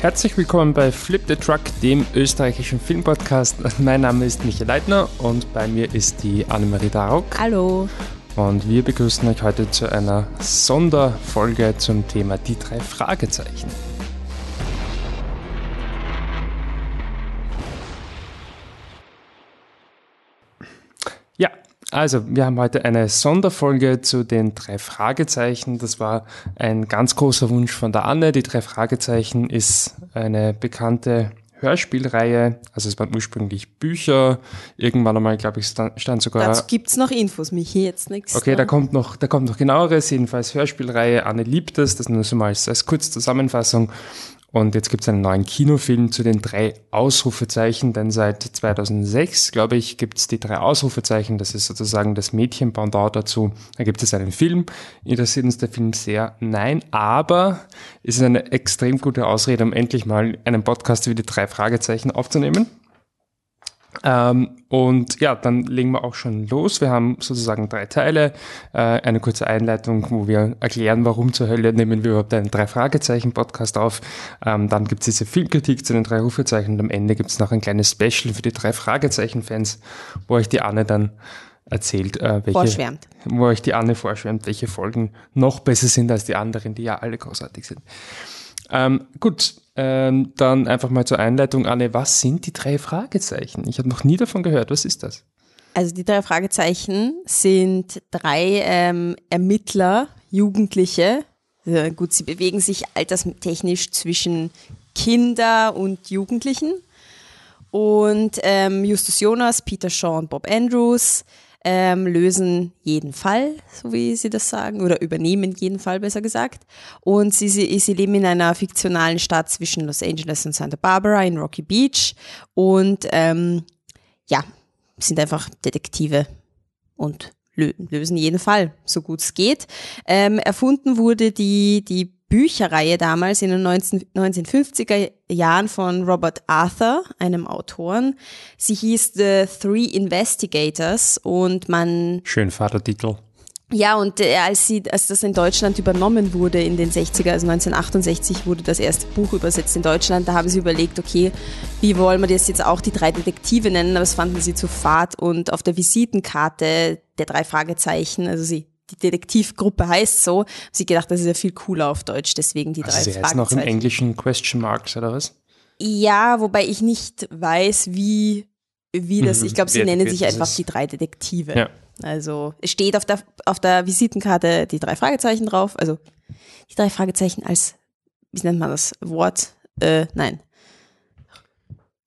Herzlich willkommen bei Flip the Truck, dem österreichischen Filmpodcast. Mein Name ist Michael Leitner und bei mir ist die Annemarie Darock. Hallo. Und wir begrüßen euch heute zu einer Sonderfolge zum Thema die drei Fragezeichen. Also wir haben heute eine Sonderfolge zu den drei Fragezeichen. Das war ein ganz großer Wunsch von der Anne. Die drei Fragezeichen ist eine bekannte Hörspielreihe. Also es waren ursprünglich Bücher. Irgendwann einmal, glaube ich, stand sogar. Dazu gibt's noch Infos, mich hier jetzt nichts. Okay, da kommt noch, da kommt noch genaueres. Jedenfalls Hörspielreihe. Anne liebt es. Das nur so mal als, als Kurzzusammenfassung. Und jetzt gibt es einen neuen Kinofilm zu den drei Ausrufezeichen, denn seit 2006, glaube ich, gibt es die drei Ausrufezeichen. Das ist sozusagen das Mädchenpendant dazu. Da gibt es einen Film. Interessiert uns der Film sehr? Nein, aber es ist eine extrem gute Ausrede, um endlich mal einen Podcast über die drei Fragezeichen aufzunehmen. Ähm, und ja, dann legen wir auch schon los. Wir haben sozusagen drei Teile. Äh, eine kurze Einleitung, wo wir erklären, warum zur Hölle nehmen wir überhaupt einen Drei-Fragezeichen-Podcast auf. Ähm, dann gibt es diese Filmkritik zu den drei Rufezeichen und am Ende gibt es noch ein kleines Special für die drei Fragezeichen-Fans, wo euch die Anne dann erzählt, äh, welche, vorschwärmt. wo euch die Anne vorschwärmt, welche Folgen noch besser sind als die anderen, die ja alle großartig sind. Ähm, gut, ähm, dann einfach mal zur Einleitung, Anne, was sind die drei Fragezeichen? Ich habe noch nie davon gehört. Was ist das? Also die drei Fragezeichen sind drei ähm, Ermittler, Jugendliche. Also gut, sie bewegen sich alterstechnisch zwischen Kinder und Jugendlichen. Und ähm, Justus Jonas, Peter Shaw und Bob Andrews ähm, lösen jeden Fall, so wie sie das sagen, oder übernehmen jeden Fall, besser gesagt. Und sie, sie, sie leben in einer fiktionalen Stadt zwischen Los Angeles und Santa Barbara in Rocky Beach und ähm, ja, sind einfach Detektive und lösen jeden Fall, so gut es geht. Ähm, erfunden wurde die, die Bücherreihe damals in den 19, 1950er Jahren von Robert Arthur, einem Autoren. Sie hieß The Three Investigators und man... Schön Vatertitel. Ja, und äh, als, sie, als das in Deutschland übernommen wurde in den 60er, also 1968 wurde das erste Buch übersetzt in Deutschland, da haben sie überlegt, okay, wie wollen wir das jetzt auch die drei Detektive nennen, aber das fanden sie zu fad und auf der Visitenkarte der drei Fragezeichen, also sie die Detektivgruppe heißt so. Sie gedacht, das ist ja viel cooler auf Deutsch, deswegen die also drei sie Fragezeichen. noch im Englischen Question Marks oder was? Ja, wobei ich nicht weiß, wie, wie das, mhm. ich glaube, sie nennen sich einfach die drei Detektive. Ja. Also es steht auf der, auf der Visitenkarte die drei Fragezeichen drauf, also die drei Fragezeichen als, wie nennt man das, Wort, äh, nein,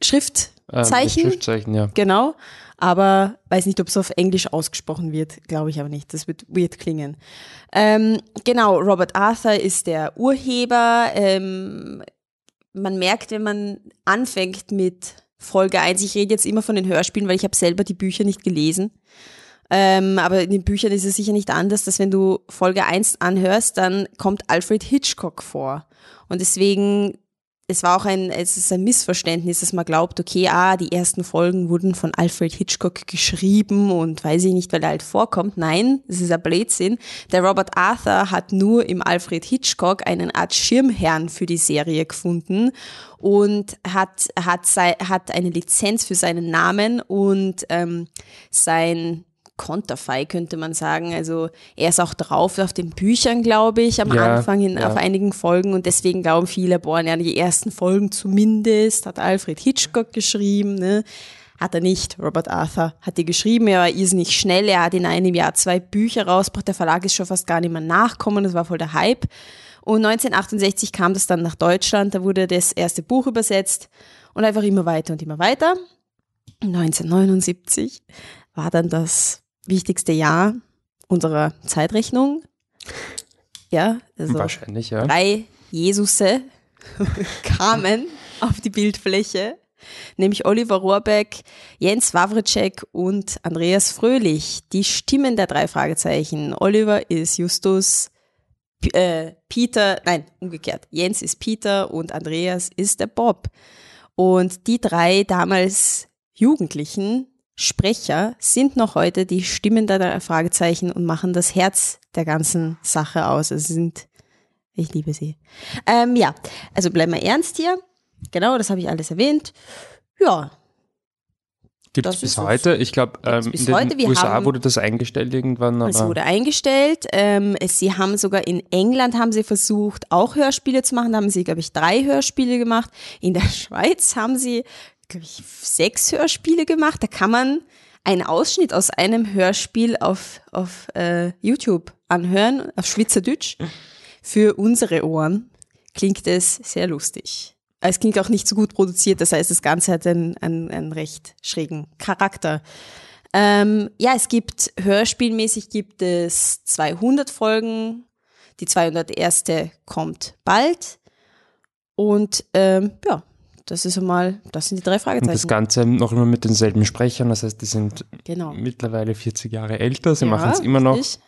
Schriftzeichen. Ähm, Schriftzeichen, ja. Genau aber weiß nicht, ob es auf Englisch ausgesprochen wird, glaube ich aber nicht. Das wird weird klingen. Ähm, genau, Robert Arthur ist der Urheber. Ähm, man merkt, wenn man anfängt mit Folge 1, ich rede jetzt immer von den Hörspielen, weil ich habe selber die Bücher nicht gelesen. Ähm, aber in den Büchern ist es sicher nicht anders, dass wenn du Folge 1 anhörst, dann kommt Alfred Hitchcock vor. Und deswegen es war auch ein, es ist ein Missverständnis, dass man glaubt, okay, ah, die ersten Folgen wurden von Alfred Hitchcock geschrieben und weiß ich nicht, weil er halt vorkommt. Nein, das ist ein Blödsinn. Der Robert Arthur hat nur im Alfred Hitchcock einen Art Schirmherrn für die Serie gefunden und hat, hat, sei, hat eine Lizenz für seinen Namen und ähm, sein Konterfei, könnte man sagen. Also er ist auch drauf auf den Büchern, glaube ich, am ja, Anfang in, ja. auf einigen Folgen und deswegen glauben viele, boah, ja, die ersten Folgen zumindest hat Alfred Hitchcock geschrieben, ne? Hat er nicht. Robert Arthur hat die geschrieben. Er war irrsinnig schnell. Er hat in einem Jahr zwei Bücher rausgebracht. Der Verlag ist schon fast gar nicht mehr nachkommen. Das war voll der Hype. Und 1968 kam das dann nach Deutschland. Da wurde das erste Buch übersetzt und einfach immer weiter und immer weiter. 1979 war dann das wichtigste Jahr unserer Zeitrechnung. Ja, also wahrscheinlich, ja. Drei Jesusse kamen auf die Bildfläche, nämlich Oliver Rohrbeck, Jens Wawritschek und Andreas Fröhlich. Die Stimmen der drei Fragezeichen. Oliver ist Justus, P äh, Peter, nein, umgekehrt. Jens ist Peter und Andreas ist der Bob. Und die drei damals Jugendlichen Sprecher sind noch heute die Stimmen der Fragezeichen und machen das Herz der ganzen Sache aus. Sie sind Ich liebe sie. Ähm, ja, also bleiben wir ernst hier. Genau, das habe ich alles erwähnt. Ja. Gibt es bis heute? Ich glaube, ähm, in den heute. Wir USA haben, wurde das eingestellt irgendwann. Aber es wurde eingestellt. Ähm, es, sie haben sogar in England haben sie versucht, auch Hörspiele zu machen. Da haben sie, glaube ich, drei Hörspiele gemacht. In der Schweiz haben sie, glaube ich, sechs Hörspiele gemacht. Da kann man einen Ausschnitt aus einem Hörspiel auf, auf äh, YouTube anhören, auf Schweizerdeutsch. Für unsere Ohren klingt es sehr lustig. Es klingt auch nicht so gut produziert, das heißt, das Ganze hat einen, einen, einen recht schrägen Charakter. Ähm, ja, es gibt, hörspielmäßig gibt es 200 Folgen. Die 201. kommt bald. Und ähm, ja, das ist einmal, das sind die drei Fragezeichen. Und das Ganze noch immer mit denselben Sprechern, das heißt, die sind genau. mittlerweile 40 Jahre älter, sie ja, machen es immer noch. Richtig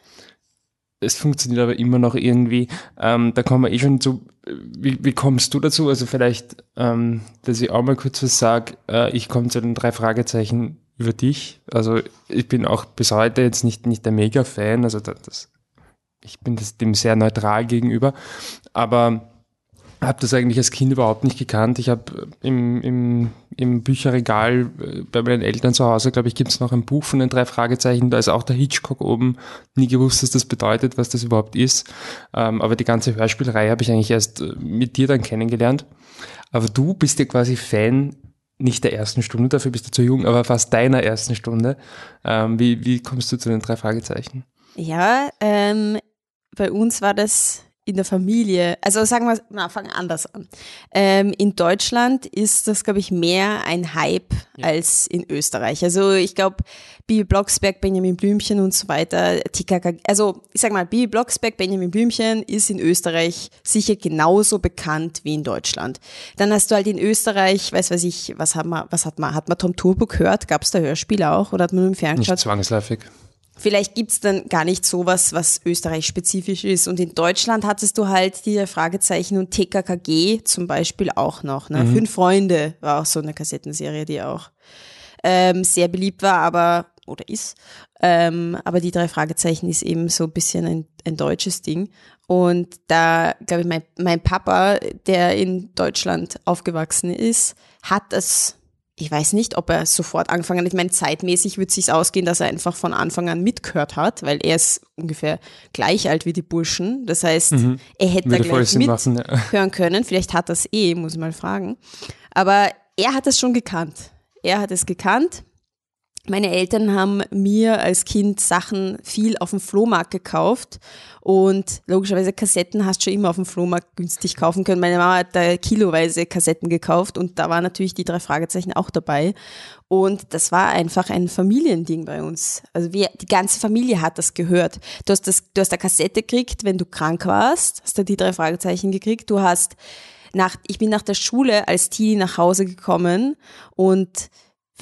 es funktioniert aber immer noch irgendwie. Ähm, da kommen wir eh schon zu, wie, wie kommst du dazu? Also vielleicht, ähm, dass ich auch mal kurz was sage. Äh, ich komme zu den drei Fragezeichen über dich. Also ich bin auch bis heute jetzt nicht, nicht der Mega-Fan, also das, ich bin das dem sehr neutral gegenüber. Aber habe das eigentlich als Kind überhaupt nicht gekannt. Ich habe im, im, im Bücherregal äh, bei meinen Eltern zu Hause, glaube ich, gibt es noch ein Buch von den drei Fragezeichen. Da ist auch der Hitchcock oben. Nie gewusst, was das bedeutet, was das überhaupt ist. Ähm, aber die ganze Hörspielreihe habe ich eigentlich erst äh, mit dir dann kennengelernt. Aber du bist ja quasi Fan nicht der ersten Stunde, dafür bist du zu jung, aber fast deiner ersten Stunde. Ähm, wie, wie kommst du zu den drei Fragezeichen? Ja, ähm, bei uns war das in der Familie, also sagen wir, na, fangen anders an. Ähm, in Deutschland ist das, glaube ich, mehr ein Hype ja. als in Österreich. Also ich glaube, Bibi Blocksberg, Benjamin Blümchen und so weiter, TKK, also ich sag mal, Bibi Blocksberg, Benjamin Blümchen ist in Österreich sicher genauso bekannt wie in Deutschland. Dann hast du halt in Österreich, weiß weiß ich, was hat man, was hat man, hat man Tom Turbo gehört? Gab es da Hörspiele auch oder hat man nur im Fernsehen Nicht zwangsläufig. Vielleicht gibt's dann gar nicht sowas, was Österreich-spezifisch ist. Und in Deutschland hattest du halt die Fragezeichen und TKKG zum Beispiel auch noch. Ne? Mhm. Fünf Freunde war auch so eine Kassettenserie, die auch ähm, sehr beliebt war, aber oder ist. Ähm, aber die drei Fragezeichen ist eben so ein bisschen ein, ein deutsches Ding. Und da, glaube ich, mein, mein Papa, der in Deutschland aufgewachsen ist, hat das ich weiß nicht, ob er sofort angefangen hat. Ich meine, zeitmäßig wird es sich ausgehen, dass er einfach von Anfang an mitgehört hat, weil er ist ungefähr gleich alt wie die Burschen. Das heißt, mhm. er hätte da gleich mithören ja. können. Vielleicht hat er es eh, muss ich mal fragen. Aber er hat es schon gekannt. Er hat es gekannt. Meine Eltern haben mir als Kind Sachen viel auf dem Flohmarkt gekauft und logischerweise Kassetten hast du schon immer auf dem Flohmarkt günstig kaufen können. Meine Mama hat da kiloweise Kassetten gekauft und da waren natürlich die drei Fragezeichen auch dabei. Und das war einfach ein Familiending bei uns. Also wir, die ganze Familie hat das gehört. Du hast das, du hast eine Kassette gekriegt, wenn du krank warst, hast du die drei Fragezeichen gekriegt. Du hast nach, ich bin nach der Schule als Teenie nach Hause gekommen und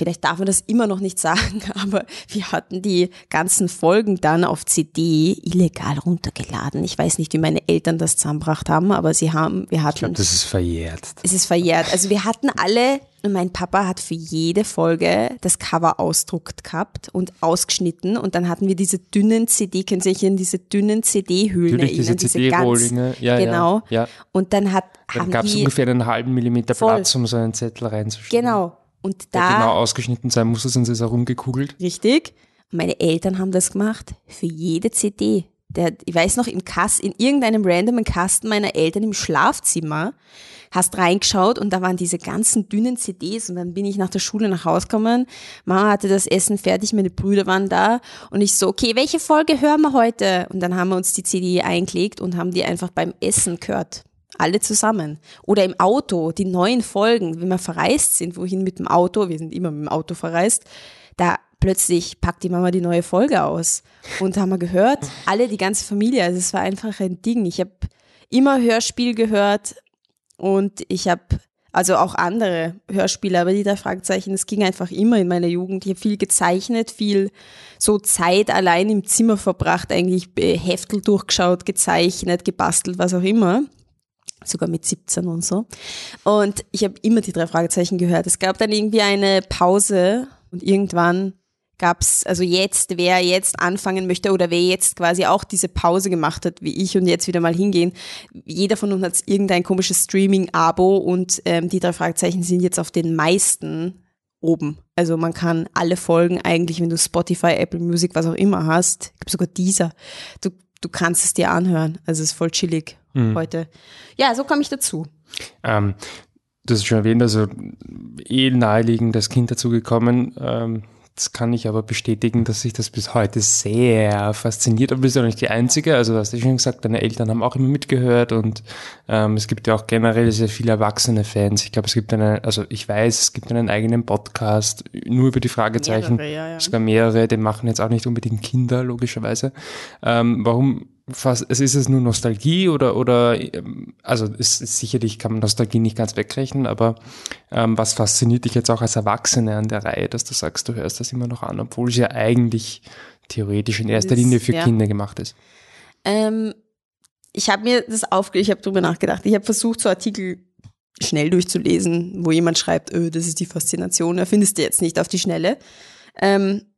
Vielleicht darf man das immer noch nicht sagen, aber wir hatten die ganzen Folgen dann auf CD illegal runtergeladen. Ich weiß nicht, wie meine Eltern das zusammengebracht haben, aber sie haben, wir hatten. Ich glaube, das ist verjährt. Es ist verjährt. Also wir hatten alle, und mein Papa hat für jede Folge das Cover ausdruckt gehabt und ausgeschnitten und dann hatten wir diese dünnen CD, können Sie sich in diese dünnen CD-Hüllen erinnern? Diese, diese CD-Rohlinge, ja, genau. Ja, ja. Und dann hat, dann gab es ungefähr einen halben Millimeter voll. Platz, um so einen Zettel reinzuschieben. Genau. Und da. Der genau ausgeschnitten sein muss, sonst ist er rumgekugelt. Richtig. Meine Eltern haben das gemacht. Für jede CD. Der, ich weiß noch, im Kasten, in irgendeinem randomen Kasten meiner Eltern im Schlafzimmer, hast reingeschaut und da waren diese ganzen dünnen CDs und dann bin ich nach der Schule nach Hause gekommen. Mama hatte das Essen fertig, meine Brüder waren da und ich so, okay, welche Folge hören wir heute? Und dann haben wir uns die CD eingelegt und haben die einfach beim Essen gehört alle zusammen. Oder im Auto, die neuen Folgen, wenn wir verreist sind, wohin mit dem Auto, wir sind immer mit dem Auto verreist, da plötzlich packt die Mama die neue Folge aus. Und haben wir gehört, alle, die ganze Familie, also es war einfach ein Ding. Ich habe immer Hörspiel gehört und ich habe also auch andere Hörspiele, aber die drei Fragezeichen, es ging einfach immer in meiner Jugend. Ich habe viel gezeichnet, viel so Zeit allein im Zimmer verbracht, eigentlich Heftel durchgeschaut, gezeichnet, gebastelt, was auch immer sogar mit 17 und so. Und ich habe immer die drei Fragezeichen gehört. Es gab dann irgendwie eine Pause und irgendwann gab's also jetzt, wer jetzt anfangen möchte oder wer jetzt quasi auch diese Pause gemacht hat, wie ich und jetzt wieder mal hingehen, jeder von uns hat irgendein komisches Streaming-Abo und ähm, die drei Fragezeichen sind jetzt auf den meisten oben. Also man kann alle Folgen eigentlich, wenn du Spotify, Apple Music, was auch immer hast, gibt sogar dieser, du, du kannst es dir anhören. Also es ist voll chillig mhm. heute. Ja, so komme ich dazu. Ähm, du hast schon erwähnt, also eh naheliegend das Kind dazugekommen. Ähm, das kann ich aber bestätigen, dass sich das bis heute sehr fasziniert. Aber du bist ja nicht die Einzige. Also, du hast ja schon gesagt, deine Eltern haben auch immer mitgehört und ähm, es gibt ja auch generell sehr viele erwachsene Fans. Ich glaube, es gibt eine, also ich weiß, es gibt einen eigenen Podcast nur über die Fragezeichen. Mehrere, ja, ja. Sogar mehrere, den machen jetzt auch nicht unbedingt Kinder, logischerweise. Ähm, warum fast, es ist es nur Nostalgie oder, oder, ähm, also es ist sicherlich kann man Nostalgie nicht ganz wegrechnen, aber ähm, was fasziniert dich jetzt auch als Erwachsene an der Reihe, dass du sagst, du hörst das immer noch an, obwohl es ja eigentlich theoretisch in erster Linie für ja. Kinder gemacht ist? Ähm, ich habe mir das aufge, ich habe drüber nachgedacht. Ich habe versucht, so Artikel schnell durchzulesen, wo jemand schreibt, öh, das ist die Faszination, er findest du jetzt nicht auf die Schnelle. Ähm,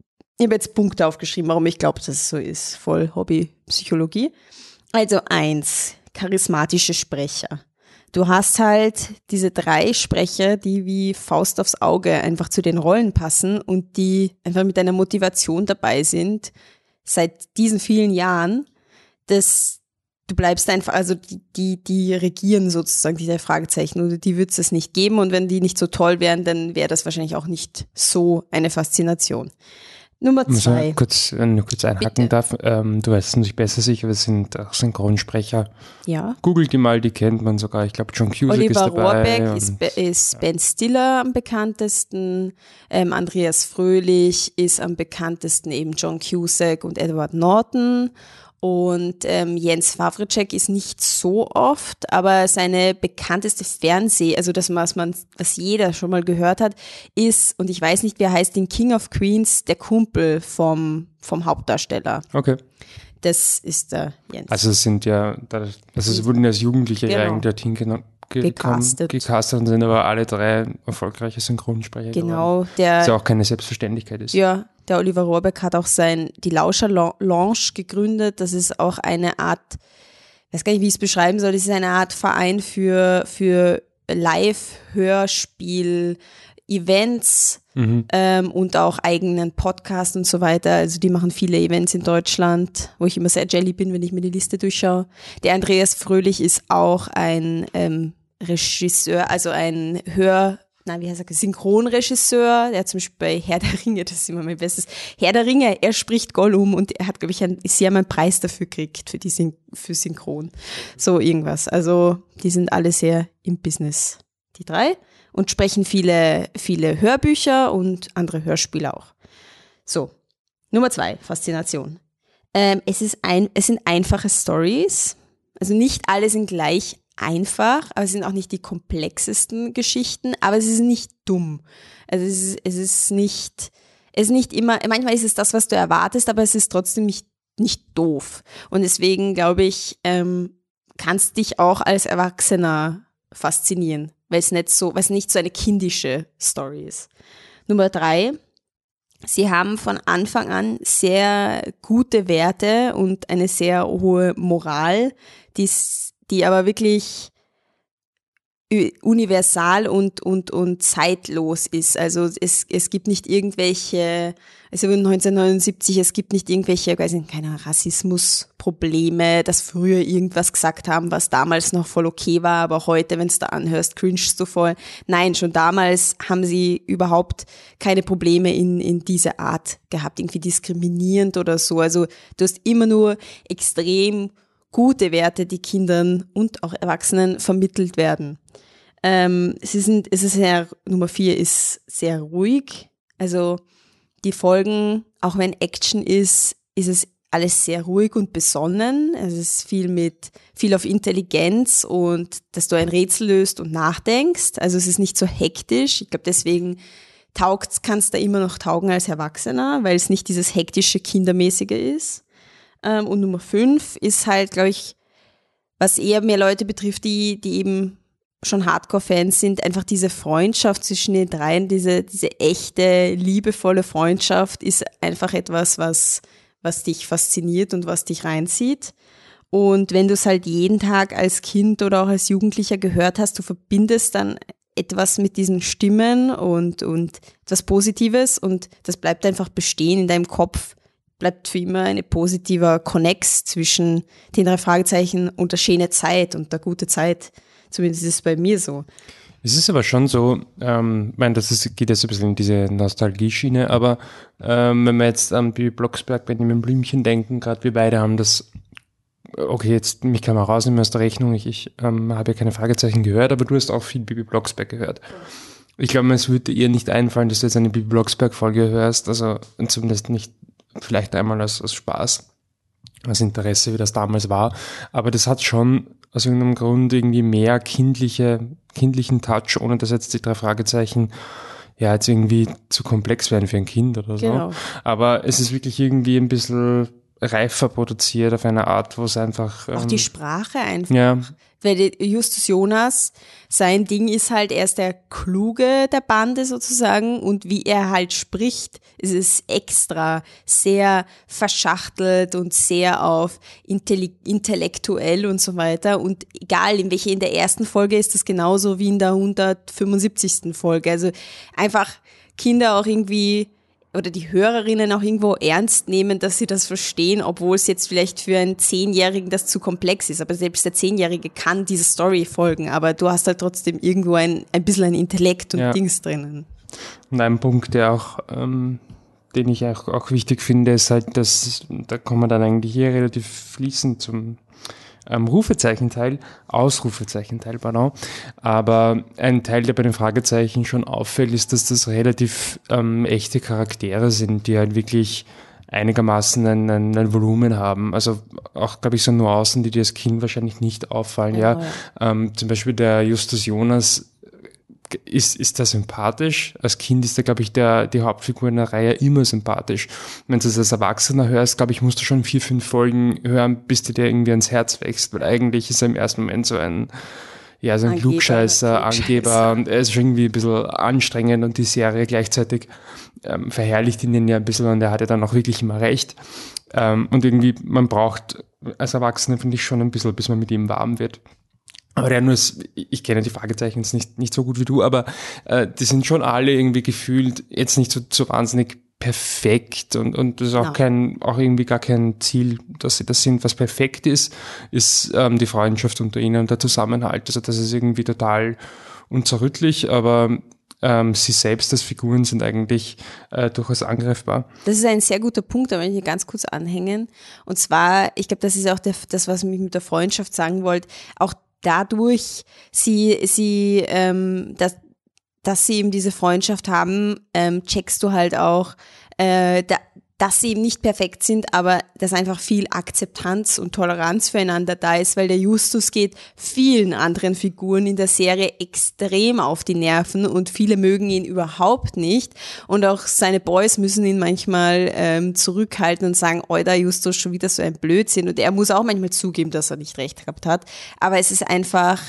ich habe jetzt Punkte aufgeschrieben, warum ich glaube, dass es so ist. Voll Hobbypsychologie. Also eins, charismatische Sprecher. Du hast halt diese drei Sprecher, die wie Faust aufs Auge einfach zu den Rollen passen und die einfach mit einer Motivation dabei sind, seit diesen vielen Jahren, dass du bleibst einfach, also die, die, die regieren sozusagen diese Fragezeichen oder die wird es nicht geben und wenn die nicht so toll wären, dann wäre das wahrscheinlich auch nicht so eine Faszination. Nummer zwei. Ich kurz, wenn ich kurz einhaken Bitte. darf, ähm, du weißt es natürlich besser sicher, wir sind auch Synchronsprecher. Ja. Googelt die mal, die kennt man sogar. Ich glaube, John Cusack Oliver ist dabei. Rohrbeck ist, ist Ben Stiller am bekanntesten. Ähm, Andreas Fröhlich ist am bekanntesten eben John Cusack und Edward Norton. Und ähm, Jens Wawritschek ist nicht so oft, aber seine bekannteste Fernseh, also das, was man, was jeder schon mal gehört hat, ist, und ich weiß nicht, wer heißt, den King of Queens, der Kumpel vom, vom Hauptdarsteller. Okay. Das ist der Jens. Also es sind ja, also es wurden als Jugendliche genau. eigentlich dorthin genommen gecastet. gecastet und sind aber alle drei erfolgreiche Synchronsprecher. Genau, geworden. der. Was ja auch keine Selbstverständlichkeit ist. Ja, der Oliver Rohrbeck hat auch sein, die Lauscher Lounge gegründet. Das ist auch eine Art, ich weiß gar nicht, wie ich es beschreiben soll, das ist eine Art Verein für, für Live-Hörspiel, Events mhm. ähm, und auch eigenen Podcast und so weiter. Also die machen viele Events in Deutschland, wo ich immer sehr jelly bin, wenn ich mir die Liste durchschaue. Der Andreas Fröhlich ist auch ein ähm, Regisseur, also ein Hör, na, wie heißt er, Synchronregisseur, der zum Beispiel bei Herr der Ringe, das ist immer mein Bestes, Herr der Ringe, er spricht Gollum und er hat, glaube ich, einen, sie haben einen Preis dafür gekriegt, für die Syn für Synchron. So irgendwas. Also, die sind alle sehr im Business, die drei, und sprechen viele, viele Hörbücher und andere Hörspiele auch. So. Nummer zwei, Faszination. Ähm, es ist ein, es sind einfache Stories. Also nicht alle sind gleich einfach, aber es sind auch nicht die komplexesten Geschichten, aber es ist nicht dumm. Also es ist, es ist nicht, es ist nicht immer, manchmal ist es das, was du erwartest, aber es ist trotzdem nicht, nicht doof. Und deswegen glaube ich, ähm, kannst dich auch als Erwachsener faszinieren, weil es nicht so, weil es nicht so eine kindische Story ist. Nummer drei. Sie haben von Anfang an sehr gute Werte und eine sehr hohe Moral, die die aber wirklich universal und, und, und zeitlos ist. Also es, es gibt nicht irgendwelche, also 1979, es gibt nicht irgendwelche, weiß nicht, keine Rassismusprobleme, dass früher irgendwas gesagt haben, was damals noch voll okay war, aber heute, wenn es da anhörst, cringest du voll. Nein, schon damals haben sie überhaupt keine Probleme in, in diese Art gehabt, irgendwie diskriminierend oder so. Also du hast immer nur extrem gute Werte, die Kindern und auch Erwachsenen vermittelt werden. Ähm, sie sind, es ist sehr, Nummer vier ist sehr ruhig. Also die Folgen, auch wenn Action ist, ist es alles sehr ruhig und besonnen. Es ist viel mit, viel auf Intelligenz und dass du ein Rätsel löst und nachdenkst. Also es ist nicht so hektisch. Ich glaube, deswegen taugt's, kannst du immer noch taugen als Erwachsener, weil es nicht dieses hektische, kindermäßige ist. Ähm, und Nummer fünf ist halt, glaube ich, was eher mehr Leute betrifft, die, die eben schon Hardcore-Fans sind, einfach diese Freundschaft zwischen den dreien, diese, diese echte, liebevolle Freundschaft ist einfach etwas, was, was dich fasziniert und was dich reinzieht. Und wenn du es halt jeden Tag als Kind oder auch als Jugendlicher gehört hast, du verbindest dann etwas mit diesen Stimmen und, und etwas Positives und das bleibt einfach bestehen in deinem Kopf, bleibt für immer ein positiver Connex zwischen den drei Fragezeichen und der schöne Zeit und der gute Zeit. Zumindest ist es bei mir so. Es ist aber schon so, ähm, ich meine, das ist, geht jetzt ein bisschen in diese Nostalgie-Schiene, aber ähm, wenn wir jetzt an Bibi Blocksberg, Benjamin Blümchen denken, gerade wir beide haben das, okay, jetzt mich kann man rausnehmen aus der Rechnung, ich, ich ähm, habe ja keine Fragezeichen gehört, aber du hast auch viel Bibi Blocksberg gehört. Ich glaube, es würde ihr nicht einfallen, dass du jetzt eine Bibi Blocksberg-Folge hörst, also zumindest nicht vielleicht einmal als, als Spaß, als Interesse, wie das damals war, aber das hat schon aus irgendeinem Grund irgendwie mehr kindliche, kindlichen Touch, ohne dass jetzt die drei Fragezeichen ja jetzt irgendwie zu komplex werden für ein Kind oder so. Genau. Aber es ist wirklich irgendwie ein bisschen reifer produziert auf eine Art, wo es einfach. Auch ähm, die Sprache einfach. Ja. Weil Justus Jonas, sein Ding ist halt, er ist der Kluge der Bande sozusagen und wie er halt spricht, ist es extra sehr verschachtelt und sehr auf intellektuell und so weiter. Und egal, in welche in der ersten Folge ist das genauso wie in der 175. Folge. Also einfach Kinder auch irgendwie oder die Hörerinnen auch irgendwo ernst nehmen, dass sie das verstehen, obwohl es jetzt vielleicht für einen Zehnjährigen das zu komplex ist. Aber selbst der Zehnjährige kann diese Story folgen, aber du hast halt trotzdem irgendwo ein, ein bisschen ein Intellekt und ja. Dings drinnen. Und ein Punkt, der auch, ähm, den ich auch, auch wichtig finde, ist halt, dass, da kommen wir dann eigentlich hier relativ fließend zum ähm, Rufezeichenteil, Ausrufezeichenteil, pardon. Aber ein Teil, der bei den Fragezeichen schon auffällt, ist, dass das relativ ähm, echte Charaktere sind, die halt wirklich einigermaßen ein, ein, ein Volumen haben. Also auch, glaube ich, so Nuancen, die dir als Kind wahrscheinlich nicht auffallen. Ja, ja. Ähm, zum Beispiel der Justus Jonas ist, ist der sympathisch. Als Kind ist er, glaube ich, der, die Hauptfigur in der Reihe immer sympathisch. Wenn du es als Erwachsener hörst, glaube ich, musst du schon vier, fünf Folgen hören, bis dir der irgendwie ans Herz wächst, weil eigentlich ist er im ersten Moment so ein, ja, so ein Angeber, Klugscheißer, Angeber und er ist irgendwie ein bisschen anstrengend und die Serie gleichzeitig ähm, verherrlicht ihn ja ein bisschen und er hat ja dann auch wirklich immer recht. Ähm, und irgendwie, man braucht als Erwachsener, finde ich, schon ein bisschen, bis man mit ihm warm wird. Aber der nur, ich kenne die Fragezeichen jetzt nicht, nicht so gut wie du, aber äh, die sind schon alle irgendwie gefühlt jetzt nicht so, so wahnsinnig perfekt und, und das ist auch ja. kein, auch irgendwie gar kein Ziel, dass sie das sind. Was perfekt ist, ist ähm, die Freundschaft unter ihnen und der Zusammenhalt. Also das ist irgendwie total unzerrüttlich, aber ähm, sie selbst als Figuren sind eigentlich äh, durchaus angreifbar. Das ist ein sehr guter Punkt, da möchte ich ganz kurz anhängen. Und zwar, ich glaube, das ist auch der, das, was ich mit der Freundschaft sagen wollte, auch dadurch sie, sie, ähm, dass, dass sie eben diese Freundschaft haben, ähm, checkst du halt auch, äh, da, dass sie eben nicht perfekt sind, aber dass einfach viel Akzeptanz und Toleranz füreinander da ist, weil der Justus geht vielen anderen Figuren in der Serie extrem auf die Nerven und viele mögen ihn überhaupt nicht. Und auch seine Boys müssen ihn manchmal ähm, zurückhalten und sagen, Euer Justus schon wieder so ein Blödsinn. Und er muss auch manchmal zugeben, dass er nicht recht gehabt hat, aber es ist einfach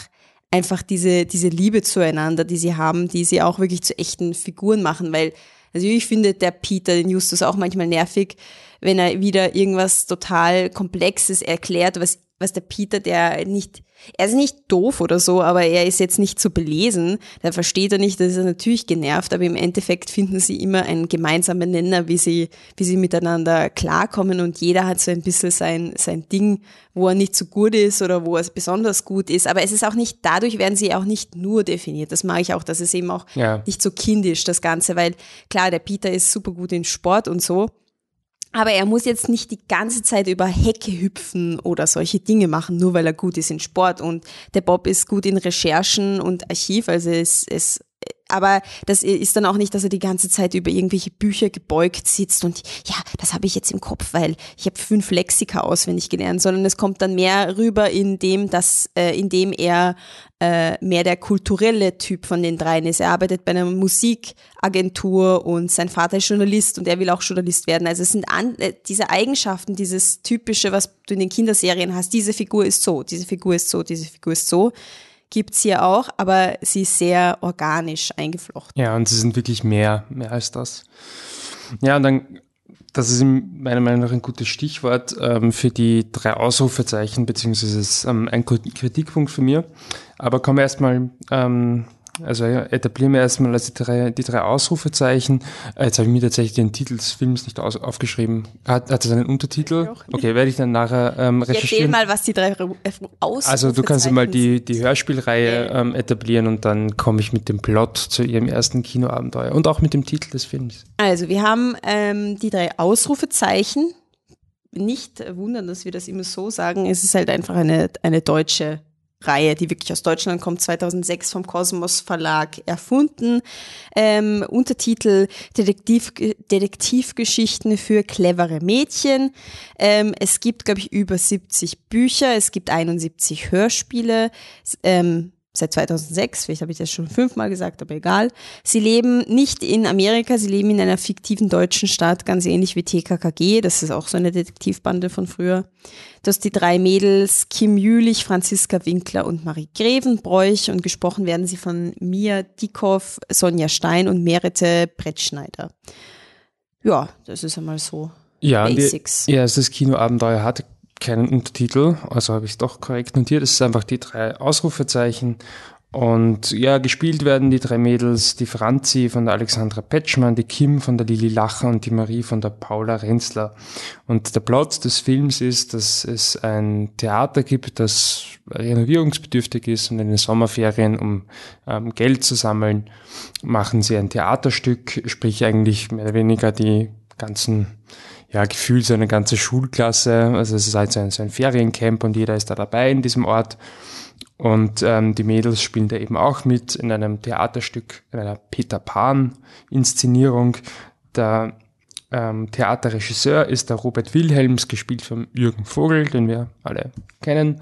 einfach diese, diese Liebe zueinander, die sie haben, die sie auch wirklich zu echten Figuren machen, weil also ich finde der Peter, den Justus auch manchmal nervig, wenn er wieder irgendwas total Komplexes erklärt, was, was der Peter, der nicht, er ist nicht doof oder so, aber er ist jetzt nicht so belesen, da versteht er nicht, da ist er natürlich genervt, aber im Endeffekt finden sie immer einen gemeinsamen Nenner, wie sie, wie sie miteinander klarkommen und jeder hat so ein bisschen sein, sein Ding, wo er nicht so gut ist oder wo er besonders gut ist, aber es ist auch nicht, dadurch werden sie auch nicht nur definiert, das mag ich auch, dass es eben auch ja. nicht so kindisch, das Ganze, weil klar, der Peter ist super gut in Sport und so, aber er muss jetzt nicht die ganze Zeit über Hecke hüpfen oder solche Dinge machen, nur weil er gut ist in Sport. Und der Bob ist gut in Recherchen und Archiv, also es, es aber das ist dann auch nicht, dass er die ganze Zeit über irgendwelche Bücher gebeugt sitzt und ja, das habe ich jetzt im Kopf, weil ich habe fünf Lexika auswendig gelernt, sondern es kommt dann mehr rüber in dem, dass, äh, in dem er äh, mehr der kulturelle Typ von den dreien ist. Er arbeitet bei einer Musikagentur und sein Vater ist Journalist und er will auch Journalist werden. Also es sind an, äh, diese Eigenschaften, dieses typische, was du in den Kinderserien hast, diese Figur ist so, diese Figur ist so, diese Figur ist so gibt's hier auch, aber sie ist sehr organisch eingeflochten. Ja, und sie sind wirklich mehr, mehr als das. Ja, und dann, das ist meiner Meinung nach ein gutes Stichwort ähm, für die drei Ausrufezeichen, beziehungsweise ist ähm, ein Kritikpunkt von mir. Aber kommen wir erstmal ähm, also etablieren wir erstmal also die drei, die drei Ausrufezeichen. Äh, jetzt habe ich mir tatsächlich den Titel des Films nicht aus, aufgeschrieben. Hat, hat es einen Untertitel? Okay, werde ich dann nachher ähm, recherchieren. Erzähl mal, was die drei Ausrufezeichen Also du kannst mal die, die Hörspielreihe ähm, etablieren und dann komme ich mit dem Plot zu ihrem ersten Kinoabenteuer und auch mit dem Titel des Films. Also wir haben ähm, die drei Ausrufezeichen. Nicht wundern, dass wir das immer so sagen. Es ist halt einfach eine, eine deutsche Reihe, die wirklich aus Deutschland kommt, 2006 vom Kosmos Verlag erfunden. Ähm, Untertitel Detektiv, Detektivgeschichten für clevere Mädchen. Ähm, es gibt, glaube ich, über 70 Bücher, es gibt 71 Hörspiele. Ähm, seit 2006, vielleicht habe ich das schon fünfmal gesagt, aber egal. Sie leben nicht in Amerika, sie leben in einer fiktiven deutschen Stadt, ganz ähnlich wie TKKG, das ist auch so eine Detektivbande von früher. Das die drei Mädels Kim Jülich, Franziska Winkler und Marie Grevenbräuch und gesprochen werden sie von Mia Dickhoff, Sonja Stein und Merete Brettschneider. Ja, das ist einmal so ja, Basics. Ihr erstes Kinoabenteuer hat keinen Untertitel, also habe ich es doch korrekt notiert. Es ist einfach die drei Ausrufezeichen. Und ja, gespielt werden die drei Mädels, die Franzi von der Alexandra Petschmann, die Kim von der Lili Lacher und die Marie von der Paula Renzler. Und der Plot des Films ist, dass es ein Theater gibt, das renovierungsbedürftig ist und in den Sommerferien, um ähm, Geld zu sammeln, machen sie ein Theaterstück, sprich eigentlich mehr oder weniger die ganzen ja, gefühlt so eine ganze Schulklasse. Also es ist halt so ein, so ein Feriencamp und jeder ist da dabei in diesem Ort. Und ähm, die Mädels spielen da eben auch mit in einem Theaterstück, in einer Peter Pan-Inszenierung. Der ähm, Theaterregisseur ist der Robert Wilhelms, gespielt von Jürgen Vogel, den wir alle kennen